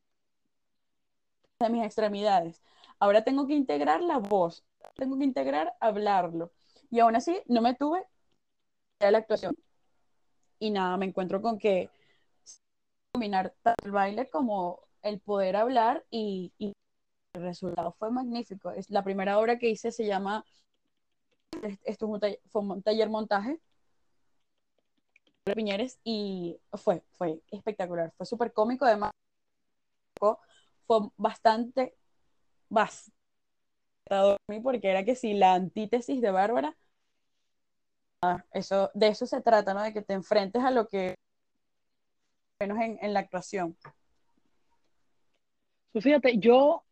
mis extremidades. Ahora tengo que integrar la voz, tengo que integrar hablarlo. Y aún así, no me tuve la actuación. Y nada, me encuentro con que combinar tanto el baile como el poder hablar y, y el resultado fue magnífico. Es la primera obra que hice se llama esto un fue un taller montaje Piñeres y fue, fue espectacular, fue súper cómico, además fue bastante, bastante porque era que si la antítesis de Bárbara, ah, eso, de eso se trata, ¿no? De que te enfrentes a lo que menos en, en la actuación. Pues fíjate, yo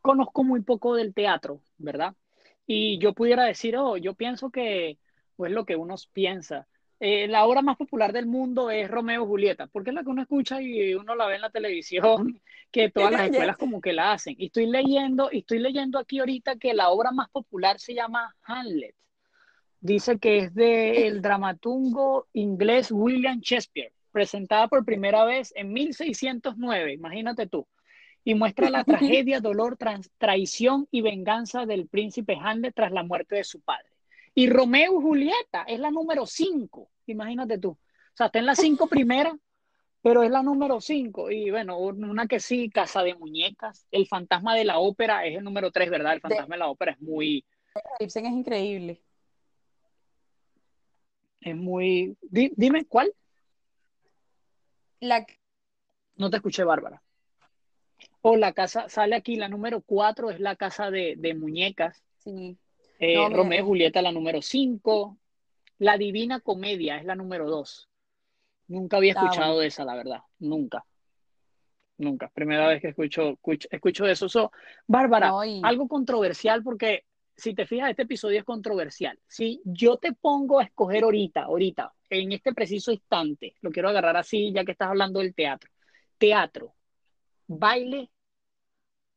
conozco muy poco del teatro, ¿verdad? Y yo pudiera decir, oh, yo pienso que, pues lo que uno piensa. Eh, la obra más popular del mundo es Romeo y Julieta, porque es la que uno escucha y uno la ve en la televisión, que todas las escuelas como que la hacen. Y estoy leyendo, y estoy leyendo aquí ahorita que la obra más popular se llama Hamlet. Dice que es del dramaturgo inglés William Shakespeare, presentada por primera vez en 1609, imagínate tú y muestra la tragedia, dolor, traición y venganza del príncipe Hamlet tras la muerte de su padre. Y Romeo y Julieta es la número 5, imagínate tú. O sea, está en la 5 primera, pero es la número 5. Y bueno, una que sí, Casa de Muñecas, El Fantasma de la Ópera es el número 3, ¿verdad? El Fantasma de, la Ópera es muy... Ibsen es increíble. Es muy... dime, ¿cuál? La... No te escuché, Bárbara. O la casa, sale aquí la número 4, es la casa de, muñecas. Sí. Eh, Romeo y Julieta, la número 5. La Divina Comedia es la número 2. Nunca había escuchado de esa, la verdad. Nunca. Nunca. Primera vez que escucho, escucho, de eso. So, Bárbara, algo controversial porque si te fijas, este episodio es controversial. Si yo te pongo a escoger ahorita, ahorita, en este preciso instante, lo quiero agarrar así ya que estás hablando del teatro. Teatro, baile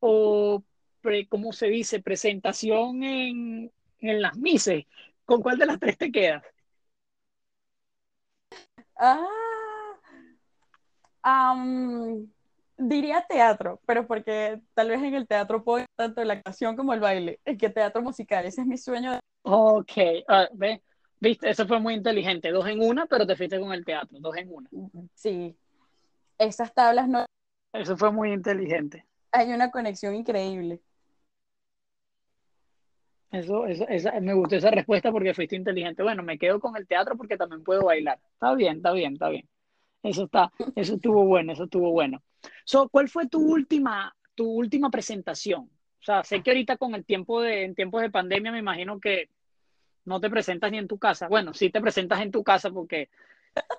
o, ¿cómo se dice? Presentación en, en las mises. ¿Con cuál de las tres te quedas? Ah, diría teatro, pero porque tal vez en el teatro puedo tanto la actuación como el baile. Es que teatro musical, ese es mi sueño. Ok, ah, ve, viste, eso fue muy inteligente. Dos en una, pero te fuiste con el teatro, dos en una. Sí, esas tablas no eso fue muy inteligente. Hay una conexión increíble. Eso, eso esa, me gustó esa respuesta porque fuiste inteligente. Bueno, me quedo con el teatro porque también puedo bailar. Está bien, está bien, está bien. Eso está, eso estuvo bueno, eso estuvo bueno. So, ¿Cuál fue tu última, tu última presentación? O sea, sé que ahorita con el tiempo de, en tiempos de pandemia me imagino que no te presentas ni en tu casa. Bueno, sí te presentas en tu casa porque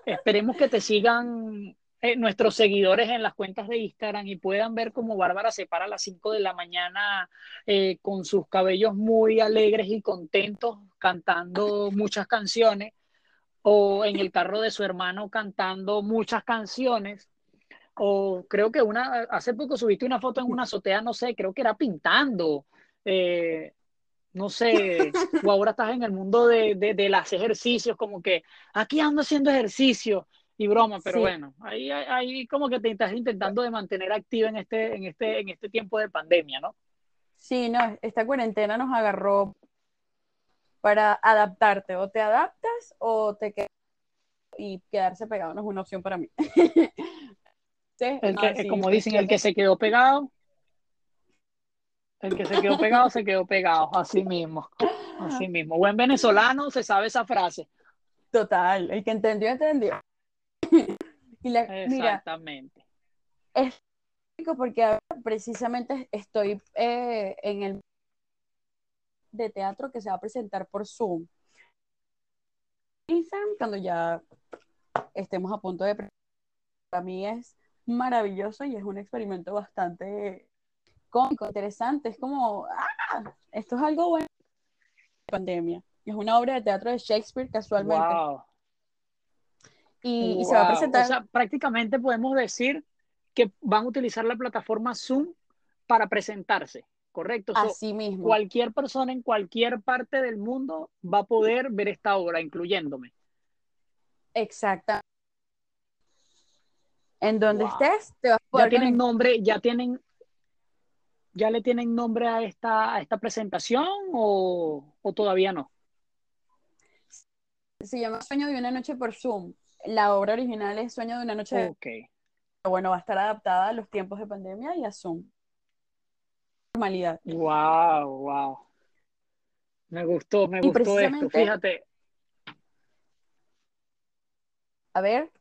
esperemos que te sigan eh, nuestros seguidores en las cuentas de Instagram y puedan ver cómo Bárbara se para a las 5 de la mañana eh, con sus cabellos muy alegres y contentos cantando muchas canciones o en el carro de su hermano cantando muchas canciones. O creo que una hace poco subiste una foto en una azotea no sé creo que era pintando eh, no sé, o ahora estás en el mundo de, de, de ejercicios, como que aquí ando haciendo ejercicio, y broma, pero bueno, ahí, ahí como que te estás intentando de mantener activa en este, en este, en este tiempo de pandemia, ¿no? Sí, no, esta cuarentena nos agarró para adaptarte, o te adaptas o te quedas y quedarse pegado no es una opción para mí. como dicen, el que se quedó pegado, el que se quedó pegado, se quedó pegado, así mismo, así mismo. Buen venezolano se sabe esa frase. Total, el que entendió, entendió. Exactamente. es porque precisamente estoy eh, en el de teatro que se va a presentar por Zoom. Instagram, cuando ya estemos a punto de para mí es maravilloso y es un experimento bastante cómico, interesante. Es como, ah, esto es algo bueno. Pandemia. Es una obra de teatro de Shakespeare, casualmente y, se va a presentar. O sea, prácticamente podemos decir que van a utilizar la plataforma Zoom para presentarse. ¿correcto? Así mismo. Cualquier persona en cualquier parte del mundo va a poder ver esta obra, incluyéndome. Exacto. En donde estés, te vas a poder Ya tienen nombre, ya tienen, ya le tienen nombre a esta, a esta presentación o, o todavía no. Se llama Sueño de una noche por Zoom. La obra original es Sueño de una noche. Ok. Bueno, va a estar adaptada a los tiempos de pandemia y a Zoom. Normalidad. Wow, wow. Me gustó, me gustó esto. Fíjate. A ver.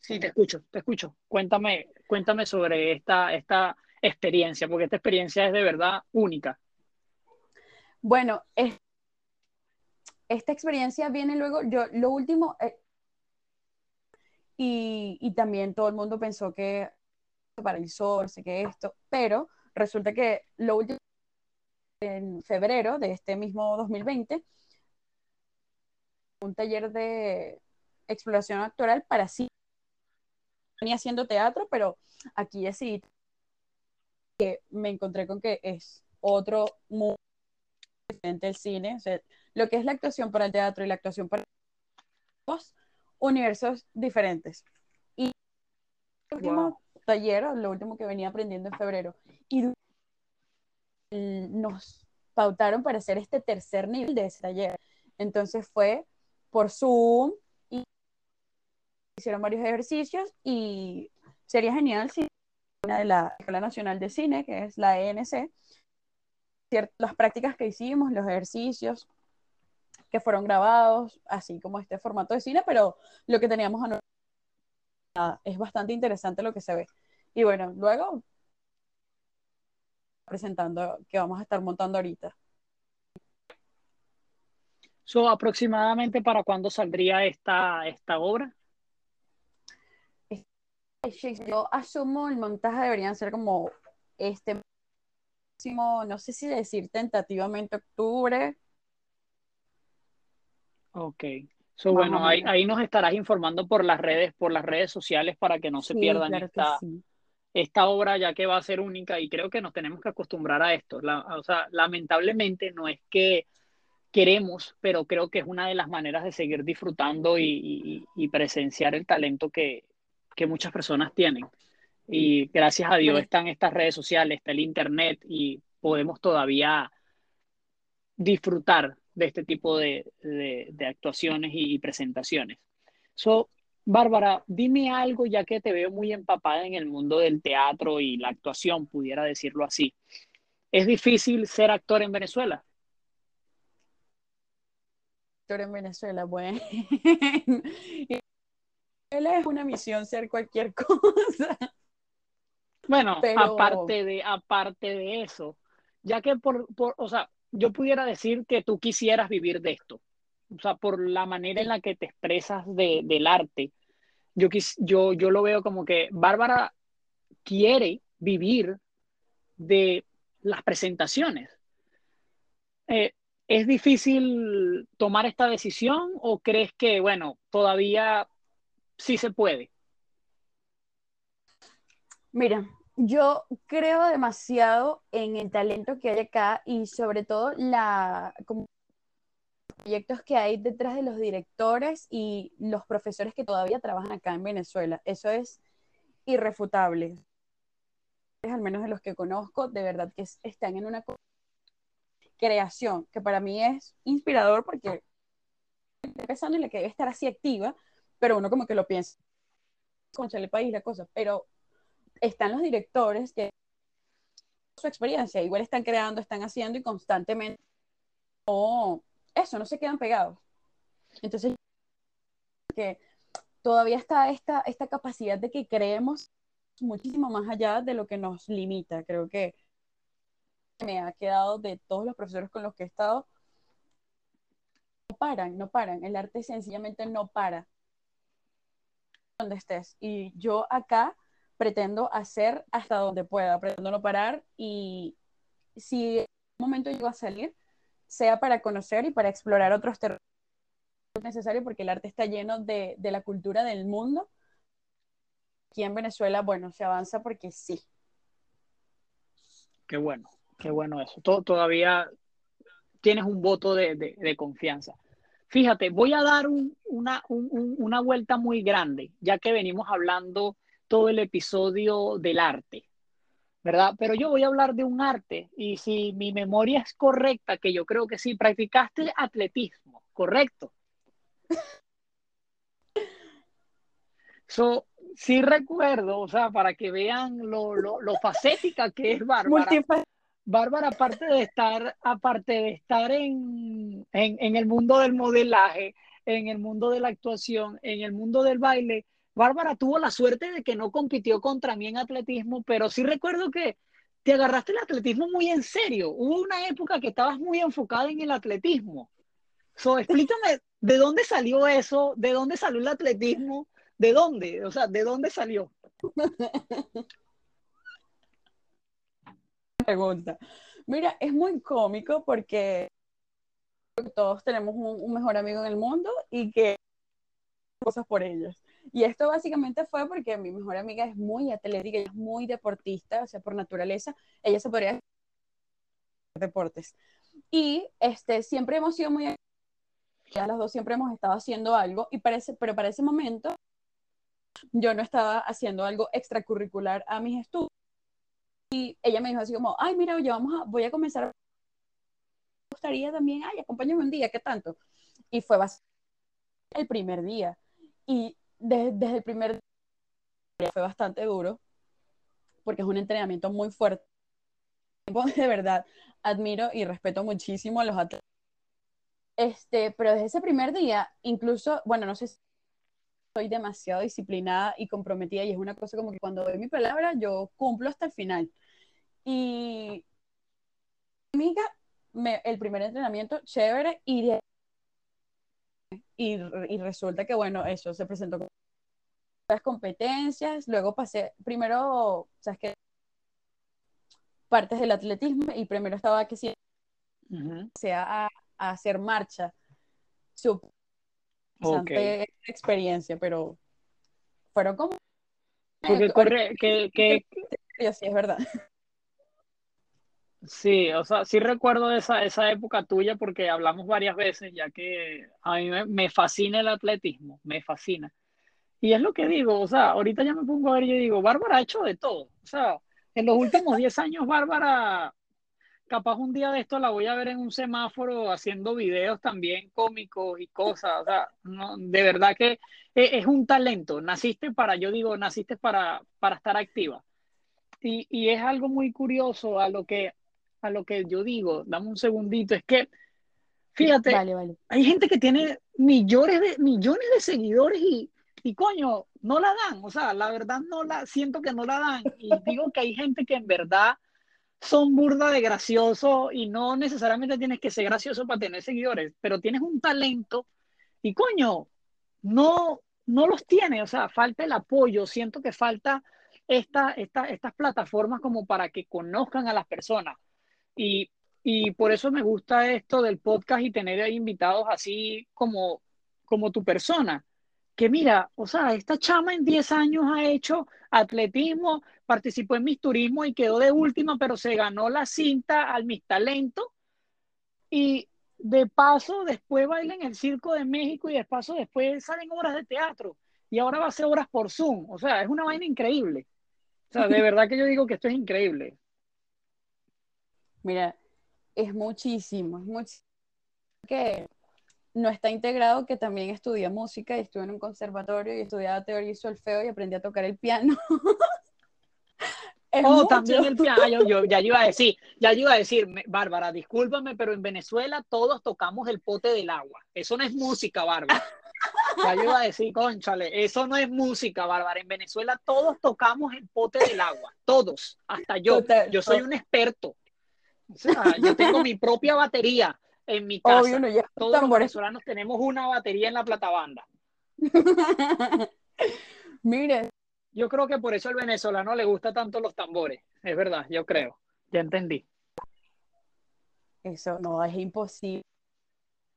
Sí, te escucho, te escucho. Cuéntame, cuéntame sobre esta, esta experiencia, porque esta experiencia es de verdad única. Bueno, es, esta experiencia viene luego, yo lo último, eh, y, y, también todo el mundo pensó que para el sol, sé que esto, pero resulta que lo último, en febrero de este mismo 2020, un taller de exploración actoral para sí. Venía haciendo teatro, pero aquí decidí que me encontré con que es otro mundo diferente el cine. O sea, lo que es la actuación para el teatro y la actuación para dos universos diferentes. Y el último taller, lo último que venía aprendiendo en febrero, y nos pautaron para hacer este tercer nivel de ese taller. Entonces fue por Zoom y hicieron varios ejercicios y sería genial si una de la Escuela Nacional de Cine, que es la ENC, las prácticas que hicimos, los ejercicios que fueron grabados, así como este formato de cine, pero lo que teníamos a es bastante interesante lo que se ve. Y bueno, luego presentando que vamos a estar montando ahorita. So, aproximadamente para cuándo saldría esta, esta obra? Yo asumo el montaje deberían ser como este no sé si decir tentativamente octubre. Ok. So, bueno, ahí, ahí, nos estarás informando por las redes, por las redes sociales para que no se pierdan esta, esta obra, ya que va a ser única, y creo que nos tenemos que acostumbrar a esto. o sea, lamentablemente no es que queremos, pero creo que es una de las maneras de seguir disfrutando y, y, presenciar el talento que, que muchas personas tienen. Y gracias a Dios están estas redes sociales, está el Internet y podemos todavía disfrutar de este tipo de, de, actuaciones y, presentaciones. So, Bárbara, dime algo ya que te veo muy empapada en el mundo del teatro y la actuación, pudiera decirlo así. ¿Es difícil ser actor en Venezuela? Actor en Venezuela, bueno. es una misión ser cualquier cosa. Bueno, aparte, de, aparte de eso, ya que por, por, o sea, yo pudiera decir que tú quisieras vivir de esto, o sea, por la manera en la que te expresas de, del arte, yo, yo, yo lo veo como que Bárbara quiere vivir de las presentaciones. Eh, ¿Es difícil tomar esta decisión o crees que, bueno, todavía sí se puede? Mira, yo creo demasiado en el talento que hay acá y sobre todo la como proyectos que hay detrás de los directores y los profesores que todavía trabajan acá en Venezuela. Eso es irrefutable. Al menos de los que conozco, de verdad que están en una creación que para mí es inspirador porque empezando en la que debe estar así activa, pero uno como que lo piensa, con el país la cosa, pero están los directores que su experiencia, igual están creando, están haciendo y constantemente no, eso, no se quedan pegados. Entonces, que todavía está esta, esta capacidad de que creemos muchísimo más allá de lo que nos limita. Creo que me ha quedado de todos los profesores con los que he estado, no paran, no paran. El arte sencillamente no para donde estés. Y yo acá pretendo hacer hasta donde pueda, pretendo no parar y si en un momento llego a salir, sea para conocer y para explorar otros territorios necesario porque el arte está lleno de, de la cultura del mundo. Aquí en Venezuela, bueno, se avanza porque sí. Qué bueno, qué bueno eso. todavía tienes un voto de, confianza. Fíjate, voy a dar una, una vuelta muy grande, ya que venimos hablando todo el episodio del arte, ¿verdad? Pero yo voy a hablar de un arte y si mi memoria es correcta, que yo creo que sí, practicaste atletismo, ¿correcto? So, sí recuerdo, o sea, para que vean lo, lo, lo facética que es Bárbara. Bárbara, aparte de estar, aparte de estar en, en, el mundo del modelaje, en el mundo de la actuación, en el mundo del baile, Bárbara tuvo la suerte de que no compitió contra mí en atletismo, pero sí recuerdo que te agarraste el atletismo muy en serio. Hubo una época que estabas muy enfocada en el atletismo. So, explícame, ¿de dónde salió eso? ¿De dónde salió el atletismo? ¿De dónde? O sea, ¿de dónde salió? Pregunta. Mira, es muy cómico porque todos tenemos un, mejor amigo en el mundo y que cosas por ellos. Y esto básicamente fue porque mi mejor amiga es muy atlética, es muy deportista, o sea, por naturaleza, ella se podría deportes. Y este, siempre hemos sido muy ya las dos siempre hemos estado haciendo algo y parece, pero para ese momento yo no estaba haciendo algo extracurricular a mis estudios. Y ella me dijo así como, ay, mira, oye, vamos a, voy a comenzar. Me gustaría también, ay, acompáñame un día, ¿qué tanto? Y fue el primer día. Y desde el primer día fue bastante duro, porque es un entrenamiento muy fuerte. De verdad, admiro y respeto muchísimo a los atletas. Este, pero desde ese primer día, incluso, bueno, no sé si soy demasiado disciplinada y comprometida y es una cosa como que cuando doy mi palabra yo cumplo hasta el final. Y amiga, el primer entrenamiento, chévere, y, y, y, resulta que, bueno, eso se presentó con las competencias, luego pasé, primero, ¿sabes qué? Partes del atletismo y primero estaba que sí, sea a, a, hacer marcha. Super okay. experiencia, pero fueron como... Porque corre, que, que... Sí, es verdad. Sí, o sea, sí recuerdo esa, esa época tuya porque hablamos varias veces, ya que a mí me, fascina el atletismo, me fascina. Y es lo que digo, o sea, ahorita ya me pongo a ver y digo, Bárbara ha hecho de todo. O sea, en los últimos 10 años, Bárbara capaz un día de esto la voy a ver en un semáforo haciendo videos también cómicos y cosas. O sea, no, de verdad que e, es, un talento. Naciste para, yo digo, naciste para, para estar activa. Y, y, es algo muy curioso a lo que, a lo que yo digo. Dame un segundito. Es que, fíjate, hay gente que tiene millones de, millones de seguidores y, y coño, no la dan. O sea, la verdad no la, siento que no la dan. Y digo que hay gente que en verdad son burda de gracioso y no necesariamente tienes que ser gracioso para tener seguidores, pero tienes un talento y coño, no, no los tiene, o sea, falta el apoyo, siento que falta esta, esta, estas plataformas como para que conozcan a las personas. Y, y por eso me gusta esto del podcast y tener invitados así como, como tu persona, que mira, o sea, esta chama en 10 años ha hecho atletismo, participó en Miss Turismo y quedó de última, pero se ganó la cinta al Miss Talento. Y de paso, después baila en el Circo de México y de paso después salen obras de teatro. Y ahora va a hacer obras por Zoom. O sea, es una vaina increíble. O sea, de verdad que yo digo que esto es increíble. Mira, es muchísimo, es muchísimo que no está integrado que también estudié música y estuve en un conservatorio y estudiaba teoría y solfeo y aprendí a tocar el piano. oh, también el piano. Yo, ya iba a decir, ya iba a decir, Bárbara, discúlpame, pero en Venezuela todos tocamos el pote del agua. Eso no es música, Bárbara. Ya yo iba a decir, conchale, eso no es música, Bárbara. En Venezuela todos tocamos el pote del agua, todos, hasta yo. Yo soy un experto. O sea, yo tengo mi propia batería en mi casa. Todos los venezolanos tenemos una batería en la platabanda. Mire. Yo creo que por eso al venezolano le gusta tanto los tambores. Es verdad, yo creo. Ya entendí. Eso no es imposible.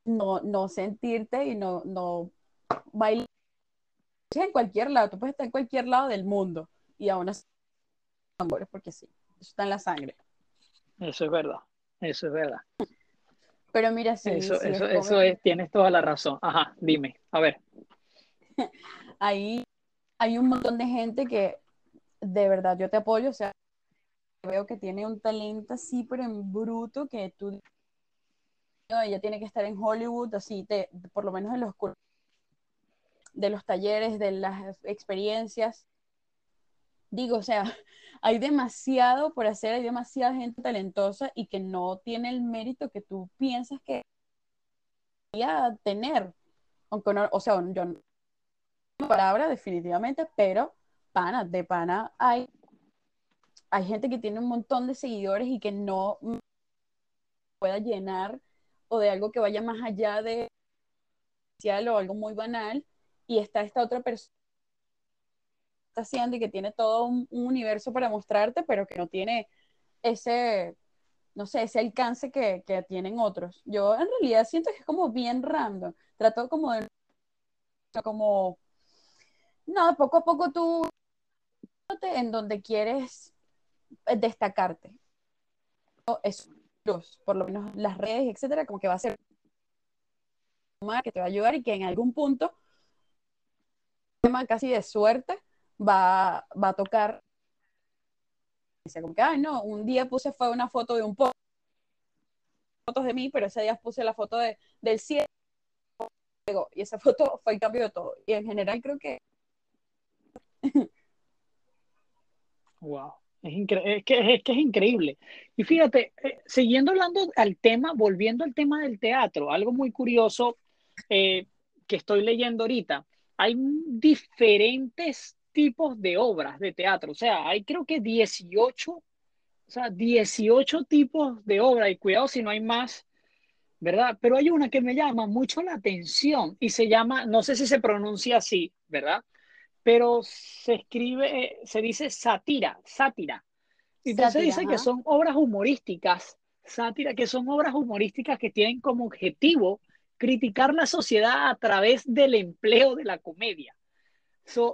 No, no sentirte y no, no bailar en cualquier lado. Tú puedes estar en cualquier lado del mundo y aún así tambores porque sí. Eso está en la sangre. Eso es verdad, eso es verdad. Pero mira, sí, eso, eso, es eso es, tienes toda la razón. Ajá, dime, a ver. Ahí hay un montón de gente que de verdad yo te apoyo, o sea, veo que tiene un talento así, pero en bruto, que tú, no, ella tiene que estar en Hollywood, así, te, por lo menos en los de los talleres, de las experiencias. Digo, o sea, hay demasiado por hacer, hay demasiada gente talentosa y que no tiene el mérito que tú piensas que debería tener. Aunque no, o sea, yo no palabra definitivamente, pero pana, de pana hay hay gente que tiene un montón de seguidores y que no pueda llenar o de algo que vaya más allá de o algo muy banal y está esta otra persona está haciendo y que tiene todo un, universo para mostrarte, pero que no tiene ese, no sé, ese alcance que, tienen otros. Yo en realidad siento que es como bien random. Trato como de, como, no, poco a poco tú en donde quieres destacarte. Es por lo menos las redes, etcétera, como que va a ser que te va a ayudar y que en algún punto, tema casi de suerte, va, va a tocar. Como que, ay, no, un día puse fue una foto de un poco fotos de mí, pero ese día puse la foto de, del cielo y esa foto fue el cambio de todo. Y en general creo que... wow. Es, es, que, es, que, es increíble. Y fíjate, eh, siguiendo hablando al tema, volviendo al tema del teatro, algo muy curioso eh, que estoy leyendo ahorita, hay diferentes tipos de obras de teatro, o sea, hay creo que 18, o sea, 18 tipos de obra, y cuidado si no hay más, ¿verdad? Pero hay una que me llama mucho la atención y se llama, no sé si se pronuncia así, ¿verdad? pero se escribe, se dice sátira, sátira. Entonces dice que son obras humorísticas, sátira, que son obras humorísticas que tienen como objetivo criticar la sociedad a través del empleo de la comedia.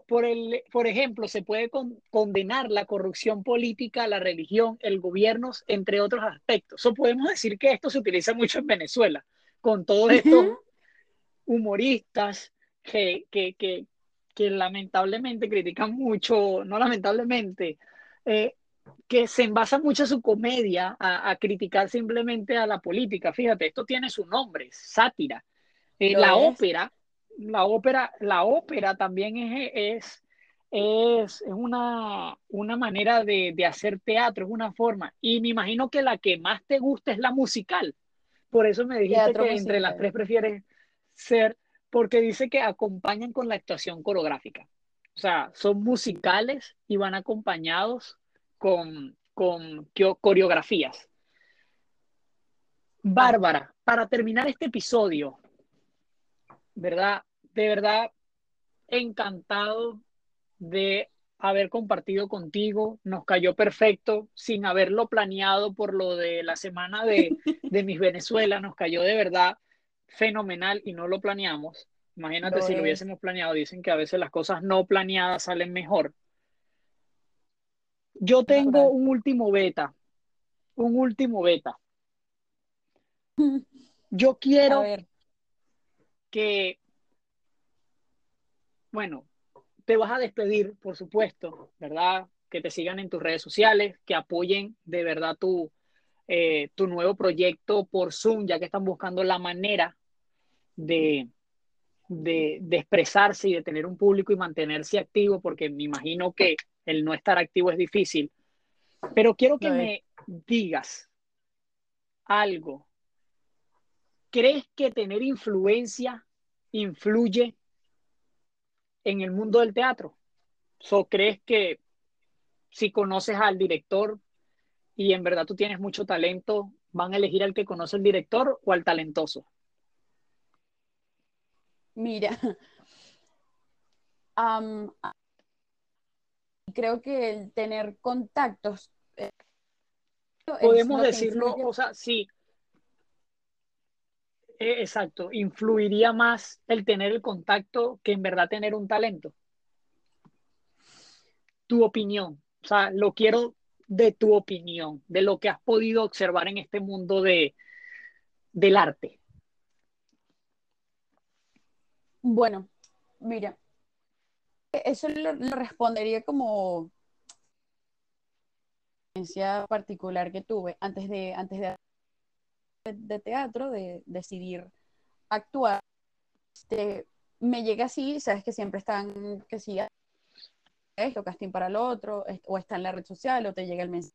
Por, el, por ejemplo, se puede condenar la corrupción política, la religión, el gobierno, entre otros aspectos. So, podemos decir que esto se utiliza mucho en Venezuela, con todos estos humoristas que, que, que, que lamentablemente critican mucho, no lamentablemente, eh, que se envasa mucho su comedia a, criticar simplemente a la política. Fíjate, esto tiene su nombre, sátira. Eh, la ópera, la ópera, la ópera también es, es, es, una, una manera de, de, hacer teatro, es una forma. Y me imagino que la que más te gusta es la musical. Por eso me dijiste que entre las tres prefieres ser porque dice que acompañan con la actuación coreográfica. O sea, son musicales y van acompañados con, con coreografías. Bárbara, para terminar este episodio, ¿verdad? De verdad, encantado de haber compartido contigo. Nos cayó perfecto, sin haberlo planeado por lo de la semana de, de Mis Venezuela. Nos cayó de verdad fenomenal y no lo planeamos. Imagínate si lo hubiésemos planeado. Dicen que a veces las cosas no planeadas salen mejor. Yo tengo un último beta. Un último beta. Yo quiero que, bueno, te vas a despedir, por supuesto, ¿verdad? Que te sigan en tus redes sociales, que apoyen de verdad tu, eh, tu nuevo proyecto por Zoom, ya que están buscando la manera de, de, expresarse y de tener un público y mantenerse activo, porque me imagino que el no estar activo es difícil. Pero quiero que me digas algo. ¿Crees que tener influencia influye en el mundo del teatro? ¿O crees que si conoces al director y en verdad tú tienes mucho talento, van a elegir al que conoce el director o al talentoso? Mira, creo que el tener contactos. Eh, Podemos decirlo, o sea, sí. Eh, exacto, influiría más el tener el contacto que en verdad tener un talento. Tu opinión, o sea, lo quiero de tu opinión, de lo que has podido observar en este mundo de, del arte? Bueno, mira, eso lo, respondería como experiencia particular que tuve antes de, antes de, de teatro, de decidir actuar. Este, me llega así, sabes que siempre están, que si esto, casting para el otro, o está en la red social, o te llega el mensaje.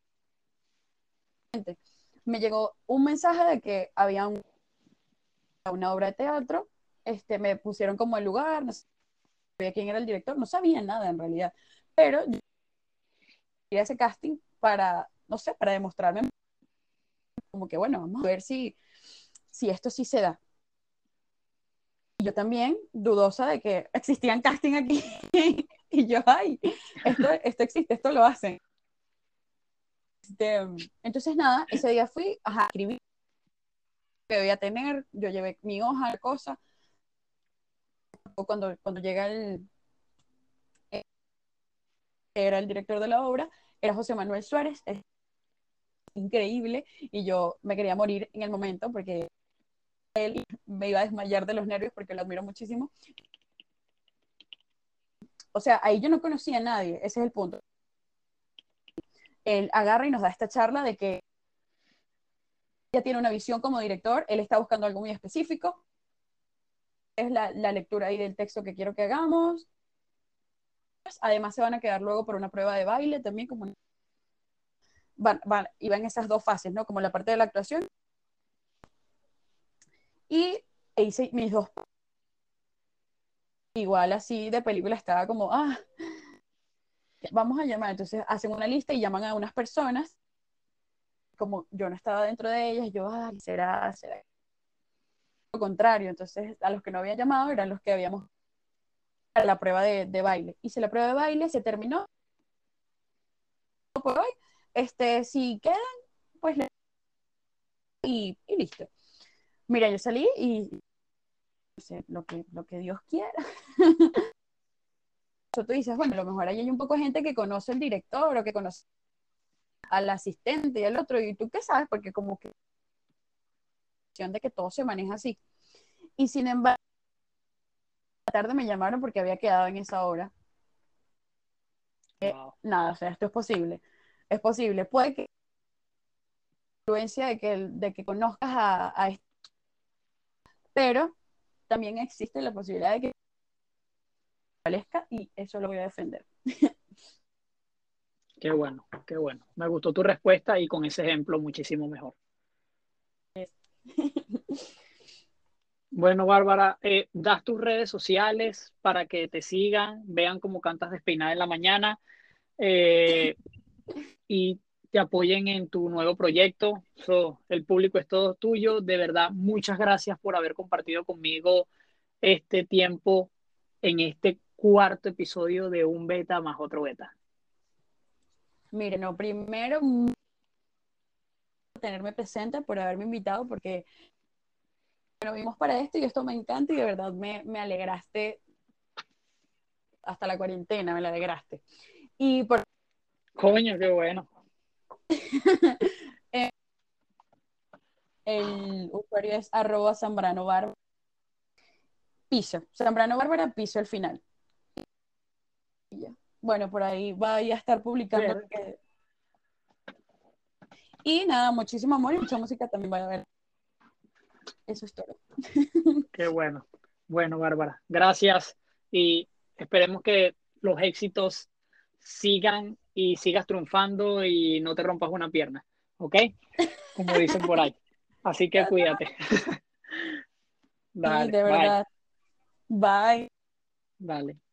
Me llegó un mensaje de que había una obra de teatro, este, me pusieron como el lugar, no sabía quién era el director, no sabía nada en realidad, pero yo ese casting para, no sé, para demostrarme como que, bueno, vamos a ver si, si esto sí se da yo también, dudosa de que existían casting aquí. y yo, ay, esto, esto existe, esto lo hacen. Este, entonces, nada, ese día fui, a escribir que debía tener, yo llevé mi hoja, la cosa. Cuando, cuando llega el, era el director de la obra, era José Manuel Suárez, increíble, y yo me quería morir en el momento porque él me iba a desmayar de los nervios porque lo admiro muchísimo. O sea, ahí yo no conocía a nadie, ese es el punto. Él agarra y nos da esta charla de que ya tiene una visión como director, él está buscando algo muy específico. Es la, lectura ahí del texto que quiero que hagamos. Además se van a quedar luego por una prueba de baile también, como van, van, esas dos fases, ¿no? Como la parte de la actuación y hice mis dos. Igual así de película estaba como, ah, vamos a llamar. Entonces hacen una lista y llaman a unas personas. Como yo no estaba dentro de ellas, yo, ay, será, será. Lo contrario, entonces a los que no había llamado eran los que habíamos la prueba de, de baile. Hice la prueba de baile, se terminó. Por hoy, este, si quedan, pues y, y listo. Mira, yo salí y no sé, lo que, lo que Dios quiera. Tú dices, bueno, a lo mejor ahí hay un poco de gente que conoce al director o que conoce al asistente y al otro, y tú qué sabes, porque como que de que todo se maneja así. Y sin embargo, la tarde me llamaron porque había quedado en esa hora. Eh, nada, o sea, esto es posible. Es posible. Puede que influencia de que, de que conozcas a, a este pero también existe la posibilidad de que prevalezca y eso lo voy a defender. Qué bueno, qué bueno. Me gustó tu respuesta y con ese ejemplo muchísimo mejor. Bueno, Bárbara, eh, das tus redes sociales para que te sigan, vean cómo cantas despeinada en la mañana eh, y te apoyen en tu nuevo proyecto. el público es todo tuyo. De verdad, muchas gracias por haber compartido conmigo este tiempo en este cuarto episodio de Un Beta más otro Beta. Miren, no, primero tenerme presente por haberme invitado porque nos vimos para esto y esto me encanta y de verdad me, me alegraste hasta la cuarentena, me la alegraste. Y por... Coño, qué bueno. Eh, el usuario es arroba Zambrano Bárbara. Piso. Zambrano Bárbara, piso al final. Bueno, por ahí va a estar publicando. Y nada, muchísimo amor y mucha música también va a ver. Eso es todo. Qué bueno. Bueno, Bárbara, gracias y esperemos que los éxitos sigan y sigas triunfando y no te rompas una pierna, ¿ok? Como dicen por ahí. Así que cuídate. Dale, de verdad. Bye. Dale.